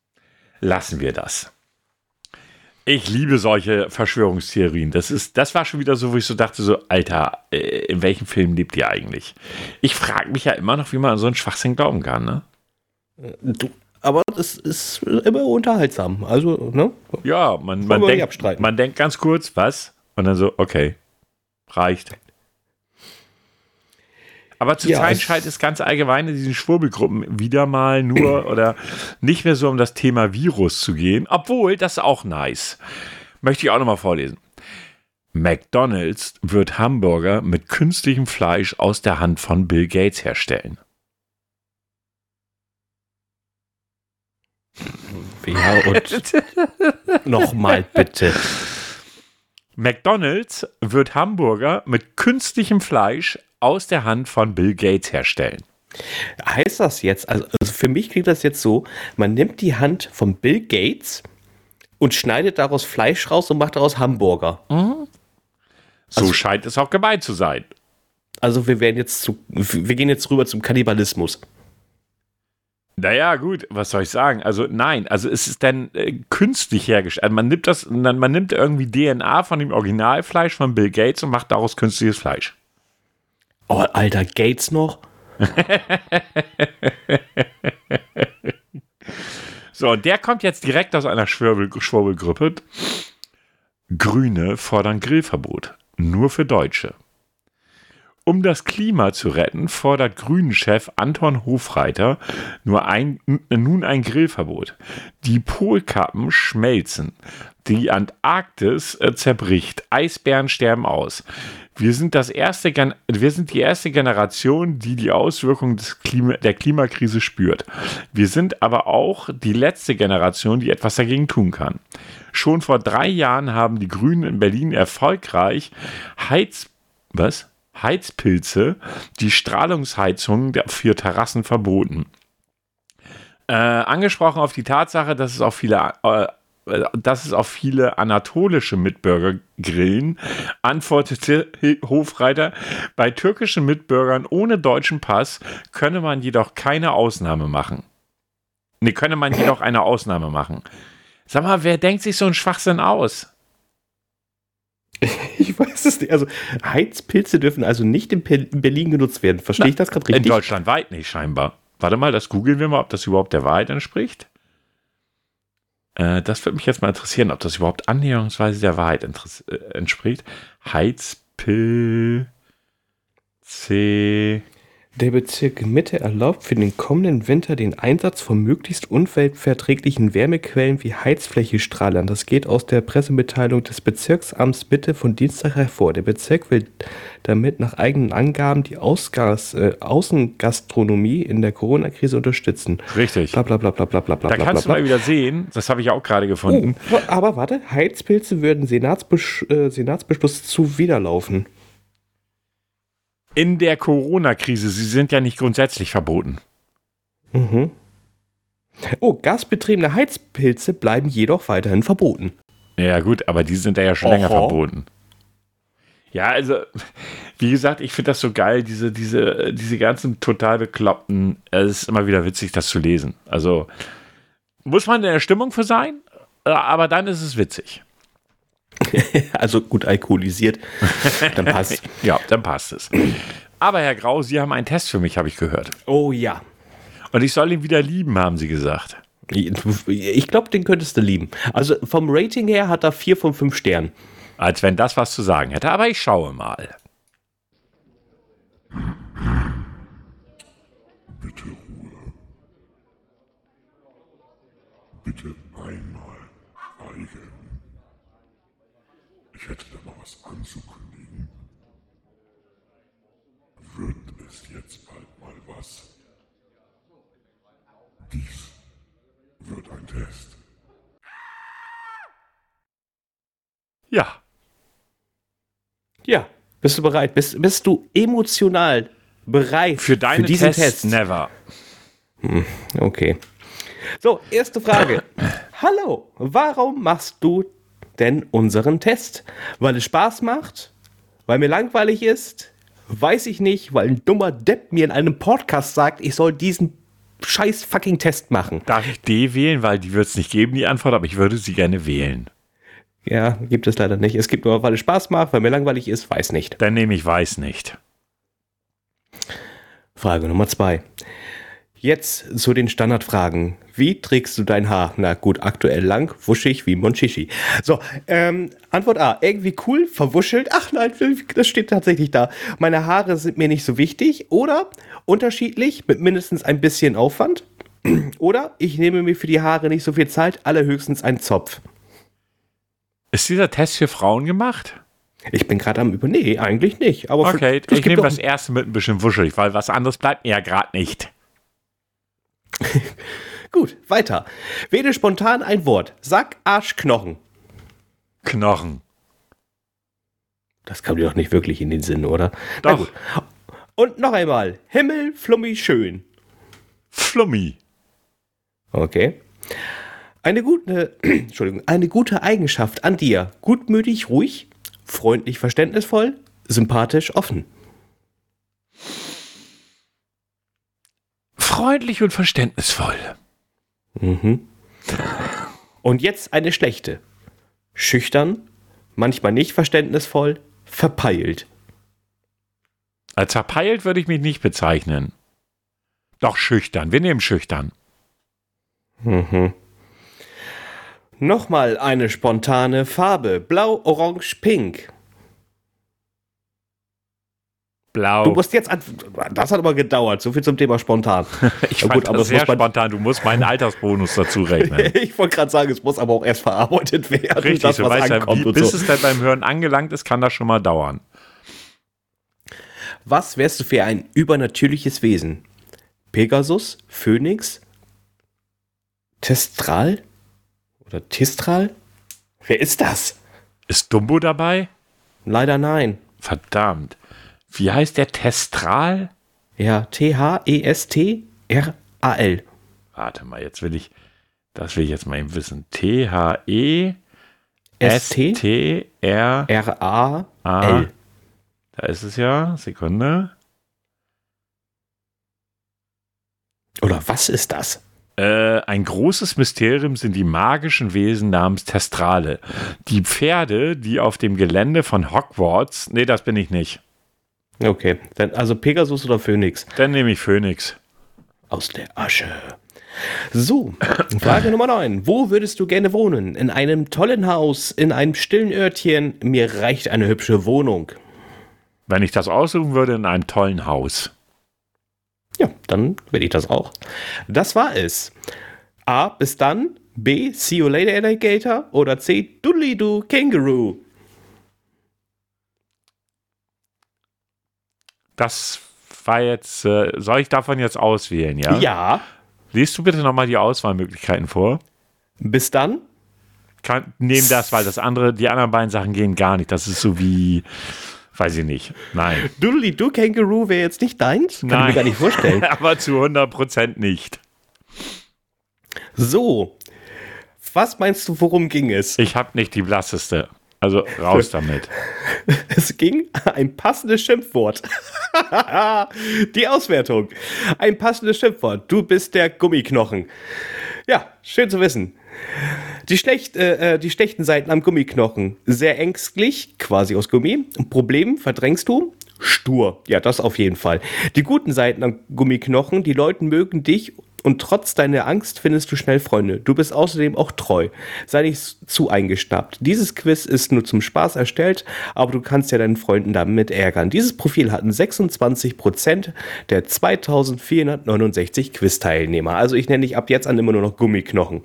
Lassen wir das. Ich liebe solche Verschwörungstheorien. Das, ist, das war schon wieder so, wo ich so dachte: so, Alter, äh, in welchem Film lebt ihr eigentlich? Ich frage mich ja immer noch, wie man an so einen Schwachsinn glauben kann, ne? Du, aber es ist immer unterhaltsam. Also, ne? Ja, man, man, denkt, man denkt ganz kurz, was? Und dann so, okay, reicht. Aber zurzeit ja, scheint es ganz allgemein in diesen Schwurbelgruppen wieder mal nur oder nicht mehr so um das Thema Virus zu gehen. Obwohl, das ist auch nice. Möchte ich auch nochmal vorlesen. McDonald's wird Hamburger mit künstlichem Fleisch aus der Hand von Bill Gates herstellen. Ja, und nochmal bitte. McDonald's wird Hamburger mit künstlichem Fleisch aus der Hand von Bill Gates herstellen. Heißt das jetzt, also, also für mich klingt das jetzt so, man nimmt die Hand von Bill Gates und schneidet daraus Fleisch raus und macht daraus Hamburger. Mhm. So also, scheint es auch gemeint zu sein. Also wir werden jetzt zu, wir gehen jetzt rüber zum Kannibalismus. Naja, gut, was soll ich sagen? Also nein, also es ist dann äh, künstlich hergestellt. Also man nimmt das, man nimmt irgendwie DNA von dem Originalfleisch von Bill Gates und macht daraus künstliches Fleisch. Oh, Alter, Gates noch? So, und der kommt jetzt direkt aus einer Schwurbel Schwurbelgruppe. Grüne fordern Grillverbot. Nur für Deutsche. Um das Klima zu retten, fordert Grünen-Chef Anton Hofreiter nur ein, nun ein Grillverbot. Die Polkappen schmelzen. Die Antarktis äh, zerbricht. Eisbären sterben aus. Wir sind, das erste, wir sind die erste Generation, die die Auswirkungen des Klima der Klimakrise spürt. Wir sind aber auch die letzte Generation, die etwas dagegen tun kann. Schon vor drei Jahren haben die Grünen in Berlin erfolgreich Heiz, was? Heizpilze, die Strahlungsheizungen für Terrassen verboten. Äh, angesprochen auf die Tatsache, dass es auch viele äh, dass es auf viele anatolische Mitbürger grillen, antwortete Hofreiter, bei türkischen Mitbürgern ohne deutschen Pass könne man jedoch keine Ausnahme machen. Ne, könne man jedoch eine Ausnahme machen. Sag mal, wer denkt sich so einen Schwachsinn aus? Ich weiß es nicht. Also Heizpilze dürfen also nicht in Berlin genutzt werden. Verstehe ich das gerade richtig? In Deutschland weit nicht scheinbar. Warte mal, das googeln wir mal, ob das überhaupt der Wahrheit entspricht. Äh, das würde mich jetzt mal interessieren, ob das überhaupt annäherungsweise der Wahrheit äh, entspricht. Heizpilze. Der Bezirk Mitte erlaubt für den kommenden Winter den Einsatz von möglichst umweltverträglichen Wärmequellen wie Heizflächestrahlern. Das geht aus der Pressemitteilung des Bezirksamts Mitte von Dienstag hervor. Der Bezirk will damit nach eigenen Angaben die Ausgas, äh, Außengastronomie in der Corona-Krise unterstützen. Richtig. Bla, bla, bla, bla, bla, bla, da kannst bla, du mal wieder sehen, das habe ich auch gerade gefunden. Oh, aber warte, Heizpilze würden Senatsbesch äh, Senatsbeschluss zuwiderlaufen in der Corona-Krise. Sie sind ja nicht grundsätzlich verboten. Mhm. Oh, gasbetriebene Heizpilze bleiben jedoch weiterhin verboten. Ja, gut, aber die sind ja schon Oho. länger verboten. Ja, also, wie gesagt, ich finde das so geil, diese, diese, diese ganzen total bekloppten. Es ist immer wieder witzig, das zu lesen. Also, muss man in der Stimmung für sein, aber dann ist es witzig. also gut alkoholisiert, dann passt. ja, dann passt es. Aber Herr Grau, Sie haben einen Test für mich, habe ich gehört. Oh ja. Und ich soll ihn wieder lieben, haben Sie gesagt. Ich glaube, den könntest du lieben. Also vom Rating her hat er vier von fünf Sternen. Als wenn das was zu sagen hätte, aber ich schaue mal. Bitte Ruhe. Bitte einmal schweigen. Ich hätte da mal was anzukündigen. Wird es jetzt bald mal was? Dies wird ein Test. Ja. Ja. Bist du bereit? Bist, bist du emotional bereit für, deine für diesen Test? Test? Never. Hm, okay. So, erste Frage. Hallo, warum machst du denn unseren Test? Weil es Spaß macht? Weil mir langweilig ist? Weiß ich nicht, weil ein dummer Depp mir in einem Podcast sagt, ich soll diesen scheiß fucking Test machen. Darf ich D wählen? Weil die wird es nicht geben, die Antwort, aber ich würde sie gerne wählen. Ja, gibt es leider nicht. Es gibt nur, weil es Spaß macht, weil mir langweilig ist, weiß nicht. Dann nehme ich weiß nicht. Frage Nummer zwei. Jetzt zu den Standardfragen. Wie trägst du dein Haar? Na gut, aktuell lang, wuschig wie Monchichi. So, ähm, Antwort A. Irgendwie cool, verwuschelt. Ach nein, das steht tatsächlich da. Meine Haare sind mir nicht so wichtig. Oder unterschiedlich, mit mindestens ein bisschen Aufwand. Oder ich nehme mir für die Haare nicht so viel Zeit, allerhöchstens einen Zopf. Ist dieser Test für Frauen gemacht? Ich bin gerade am über. Nee, eigentlich nicht. Aber okay, für, ich nehme das erste mit ein bisschen wuschelig, weil was anderes bleibt mir ja gerade nicht. Gut, weiter. Wähle spontan ein Wort. Sack, Arsch, Knochen. Knochen. Das kam dir doch nicht wirklich in den Sinn, oder? Doch. Und noch einmal. Himmel, Flummi, schön. Flummi. Okay. Eine gute, Entschuldigung, eine gute Eigenschaft an dir. Gutmütig, ruhig, freundlich, verständnisvoll, sympathisch, offen. Freundlich und verständnisvoll. Mhm. Und jetzt eine schlechte. Schüchtern, manchmal nicht verständnisvoll, verpeilt. Als verpeilt würde ich mich nicht bezeichnen. Doch schüchtern. Wir nehmen schüchtern. Mhm. Nochmal eine spontane Farbe. Blau, Orange, Pink. Blau. Du musst jetzt an. Das hat aber gedauert. So viel zum Thema spontan. ich Ja, fand gut, aber das sehr spontan. Du musst meinen Altersbonus dazu rechnen. ich wollte gerade sagen, es muss aber auch erst verarbeitet werden. Richtig, das, du was weißt ja, ankommt wie, bis so. es dann beim Hören angelangt ist, kann das schon mal dauern. Was wärst du für ein übernatürliches Wesen? Pegasus, Phönix, Testral oder Tistral? Wer ist das? Ist Dumbo dabei? Leider nein. Verdammt. Wie heißt der Testral? Ja, T-H-E-S-T-R-A-L. Warte mal, jetzt will ich, das will ich jetzt mal eben wissen. T-H-E S-T? S-T-R. R-A-L. Da ist es ja. Sekunde. Oder was ist das? Äh, ein großes Mysterium sind die magischen Wesen namens Testrale. Die Pferde, die auf dem Gelände von Hogwarts. Nee, das bin ich nicht. Okay, dann also Pegasus oder Phönix? Dann nehme ich Phönix. Aus der Asche. So, Frage Nummer 9. Wo würdest du gerne wohnen? In einem tollen Haus, in einem stillen Örtchen? Mir reicht eine hübsche Wohnung. Wenn ich das aussuchen würde, in einem tollen Haus. Ja, dann will ich das auch. Das war es. A. Bis dann. B. See you later, Alligator. Oder C. Doodly-doo, Kangaroo. Das war jetzt. Äh, soll ich davon jetzt auswählen, ja? Ja. Liest du bitte nochmal die Auswahlmöglichkeiten vor? Bis dann. Kann, nehmen das, weil das andere, die anderen beiden Sachen gehen gar nicht. Das ist so wie. Weiß ich nicht. Nein. Doodly-doo, Kangaroo wäre jetzt nicht deins? Kann ich Nein. mir gar nicht vorstellen. Aber zu 100% nicht. So. Was meinst du, worum ging es? Ich habe nicht die blasseste. Also raus damit. Es ging ein passendes Schimpfwort. Die Auswertung. Ein passendes Schimpfwort. Du bist der Gummiknochen. Ja, schön zu wissen. Die, schlecht, äh, äh, die schlechten Seiten am Gummiknochen. Sehr ängstlich, quasi aus Gummi. Problem, verdrängst du? Stur. Ja, das auf jeden Fall. Die guten Seiten am Gummiknochen. Die Leute mögen dich und trotz deiner Angst findest du schnell Freunde. Du bist außerdem auch treu. Sei nicht zu eingeschnappt. Dieses Quiz ist nur zum Spaß erstellt, aber du kannst ja deinen Freunden damit ärgern. Dieses Profil hatten 26% der 2469 Quiz-Teilnehmer. Also ich nenne dich ab jetzt an immer nur noch Gummiknochen.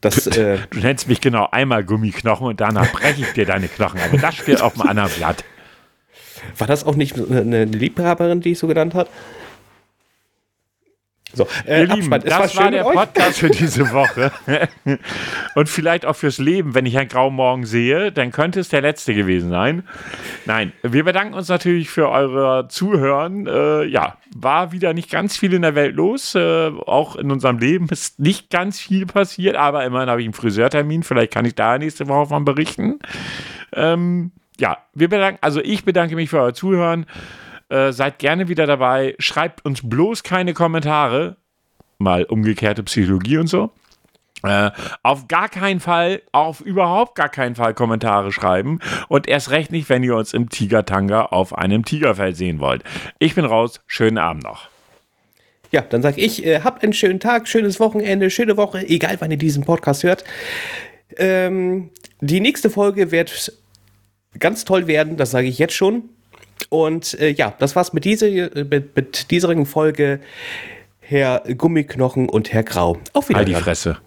Das, äh, Du nennst mich genau einmal Gummiknochen und danach breche ich dir deine Knochen. Aber das steht auf einem anderen Blatt. war das auch nicht eine Liebhaberin, die ich so genannt habe? So, äh, Ihr Lieben, das war schön der. Podcast für diese Woche. Und vielleicht auch fürs Leben, wenn ich einen grauen Morgen sehe, dann könnte es der letzte gewesen sein. Nein, wir bedanken uns natürlich für euer Zuhören. Äh, ja, war wieder nicht ganz viel in der Welt los. Äh, auch in unserem Leben ist nicht ganz viel passiert, aber immerhin habe ich einen Friseurtermin. Vielleicht kann ich da nächste Woche von berichten. Ähm, ja, wir bedanken, also ich bedanke mich für euer Zuhören. Äh, seid gerne wieder dabei. Schreibt uns bloß keine Kommentare. Mal umgekehrte Psychologie und so. Äh, auf gar keinen Fall, auf überhaupt gar keinen Fall Kommentare schreiben. Und erst recht nicht, wenn ihr uns im Tigertanga auf einem Tigerfeld sehen wollt. Ich bin raus. Schönen Abend noch. Ja, dann sag ich, äh, habt einen schönen Tag, schönes Wochenende, schöne Woche, egal wann ihr diesen Podcast hört. Ähm, die nächste Folge wird ganz toll werden, das sage ich jetzt schon. Und äh, ja, das war's mit dieser, mit, mit dieser Folge. Herr Gummiknochen und Herr Grau. Auf Halt die Wiedersehen. Fresse.